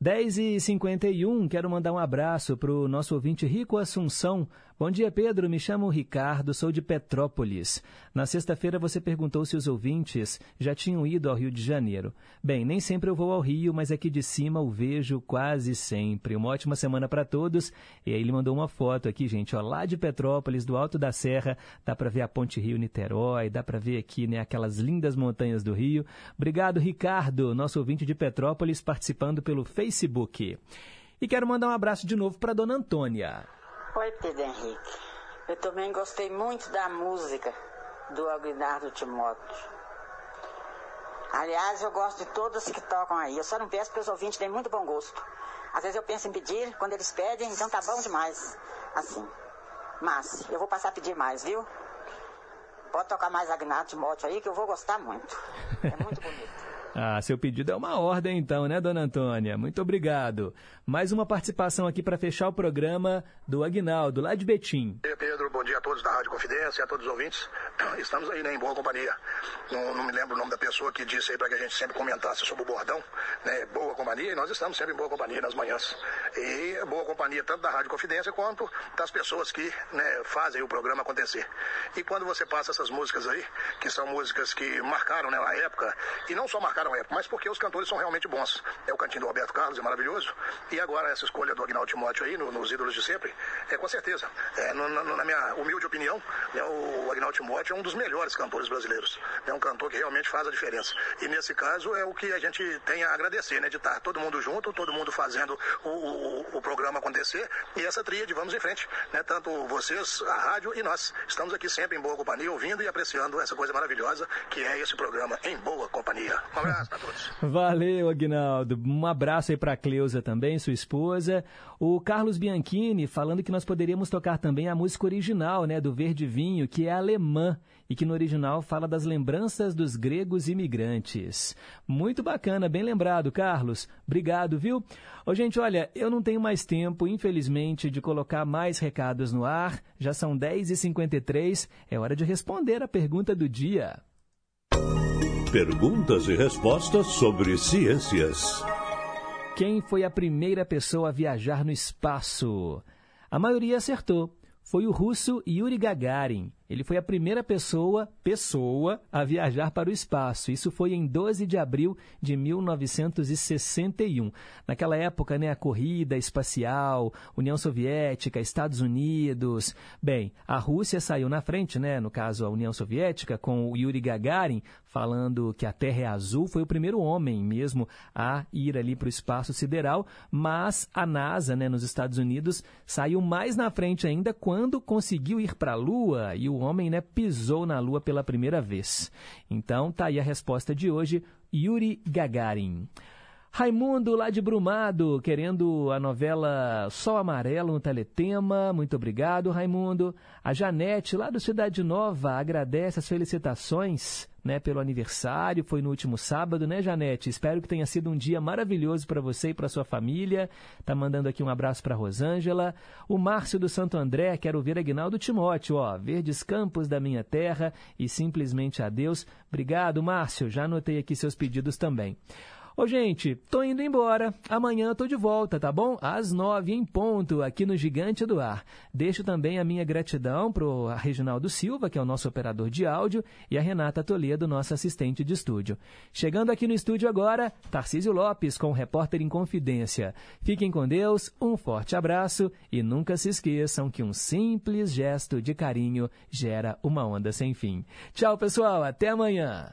Speaker 2: 10 e 51 quero mandar um abraço para o nosso ouvinte Rico Assunção. Bom dia, Pedro. Me chamo Ricardo, sou de Petrópolis. Na sexta-feira você perguntou se os ouvintes já tinham ido ao Rio de Janeiro. Bem, nem sempre eu vou ao Rio, mas aqui de cima o vejo quase sempre. Uma ótima semana para todos. E aí ele mandou uma foto aqui, gente, ó, lá de Petrópolis, do Alto da Serra. Dá para ver a Ponte Rio-Niterói, dá para ver aqui, né, aquelas lindas montanhas do Rio. Obrigado, Ricardo, nosso ouvinte de Petrópolis, participando pelo Facebook. E quero mandar um abraço de novo para dona Antônia.
Speaker 21: Oi, Pedro Henrique. Eu também gostei muito da música do Aguinaldo Timóteo. Aliás, eu gosto de todas que tocam aí. Eu só não peço porque os ouvintes têm muito bom gosto. Às vezes eu penso em pedir, quando eles pedem, então tá bom demais. Assim. Mas eu vou passar a pedir mais, viu? Pode tocar mais Agnaldo Timóteo aí que eu vou gostar muito. É muito bonito.
Speaker 2: Ah, seu pedido é uma ordem então, né, dona Antônia? Muito obrigado. Mais uma participação aqui para fechar o programa do Agnaldo, lá de Betim.
Speaker 30: Dia, Pedro. Bom dia a todos da Rádio Confidência, a todos os ouvintes. Estamos aí, né, em boa companhia. Não, não me lembro o nome da pessoa que disse aí para que a gente sempre comentasse sobre o bordão, né? Boa companhia, e nós estamos sempre em boa companhia nas manhãs. E boa companhia tanto da Rádio Confidência quanto das pessoas que né, fazem o programa acontecer. E quando você passa essas músicas aí, que são músicas que marcaram né, a época, e não só marcaram mas porque os cantores são realmente bons. É o cantinho do Roberto Carlos, é maravilhoso. E agora essa escolha do Agnaldo Timóteo aí, no, nos ídolos de sempre, é com certeza. É, no, no, na minha humilde opinião, né, o Agnaldo Timóteo é um dos melhores cantores brasileiros. É um cantor que realmente faz a diferença. E nesse caso é o que a gente tem a agradecer, né? De estar todo mundo junto, todo mundo fazendo o, o, o programa acontecer. E essa tríade, vamos em frente. Né? Tanto vocês, a rádio e nós. Estamos aqui sempre em boa companhia, ouvindo e apreciando essa coisa maravilhosa que é esse programa Em Boa Companhia. Um abraço
Speaker 2: Valeu, Agnaldo. Um abraço aí para Cleusa também, sua esposa. O Carlos Bianchini falando que nós poderíamos tocar também a música original, né, do Verde Vinho, que é alemã e que no original fala das lembranças dos gregos imigrantes. Muito bacana, bem lembrado, Carlos. Obrigado, viu? Ô, gente, olha, eu não tenho mais tempo, infelizmente, de colocar mais recados no ar. Já são 10h53, é hora de responder a pergunta do dia.
Speaker 15: Perguntas e respostas sobre ciências.
Speaker 2: Quem foi a primeira pessoa a viajar no espaço? A maioria acertou. Foi o russo Yuri Gagarin. Ele foi a primeira pessoa, pessoa, a viajar para o espaço. Isso foi em 12 de abril de 1961. Naquela época, né, a corrida espacial, União Soviética, Estados Unidos. Bem, a Rússia saiu na frente, né, no caso a União Soviética, com o Yuri Gagarin falando que a Terra é azul, foi o primeiro homem mesmo a ir ali para o espaço sideral, mas a NASA, né, nos Estados Unidos, saiu mais na frente ainda quando conseguiu ir para a Lua e o homem né, pisou na Lua pela primeira vez. Então, tá aí a resposta de hoje, Yuri Gagarin. Raimundo, lá de Brumado, querendo a novela Sol Amarelo no Teletema. Muito obrigado, Raimundo. A Janete, lá do Cidade Nova, agradece as felicitações né, pelo aniversário. Foi no último sábado, né, Janete? Espero que tenha sido um dia maravilhoso para você e para sua família. Tá mandando aqui um abraço para Rosângela. O Márcio do Santo André, quero ver Agnaldo Timóteo, ó. Verdes campos da minha terra e simplesmente adeus. Obrigado, Márcio. Já anotei aqui seus pedidos também. Ô, gente, tô indo embora. Amanhã tô de volta, tá bom? Às nove em ponto, aqui no Gigante do Ar. Deixo também a minha gratidão pro Reginaldo Silva, que é o nosso operador de áudio, e a Renata Toledo, nossa assistente de estúdio. Chegando aqui no estúdio agora, Tarcísio Lopes, com o Repórter em Confidência. Fiquem com Deus, um forte abraço e nunca se esqueçam que um simples gesto de carinho gera uma onda sem fim. Tchau, pessoal. Até amanhã.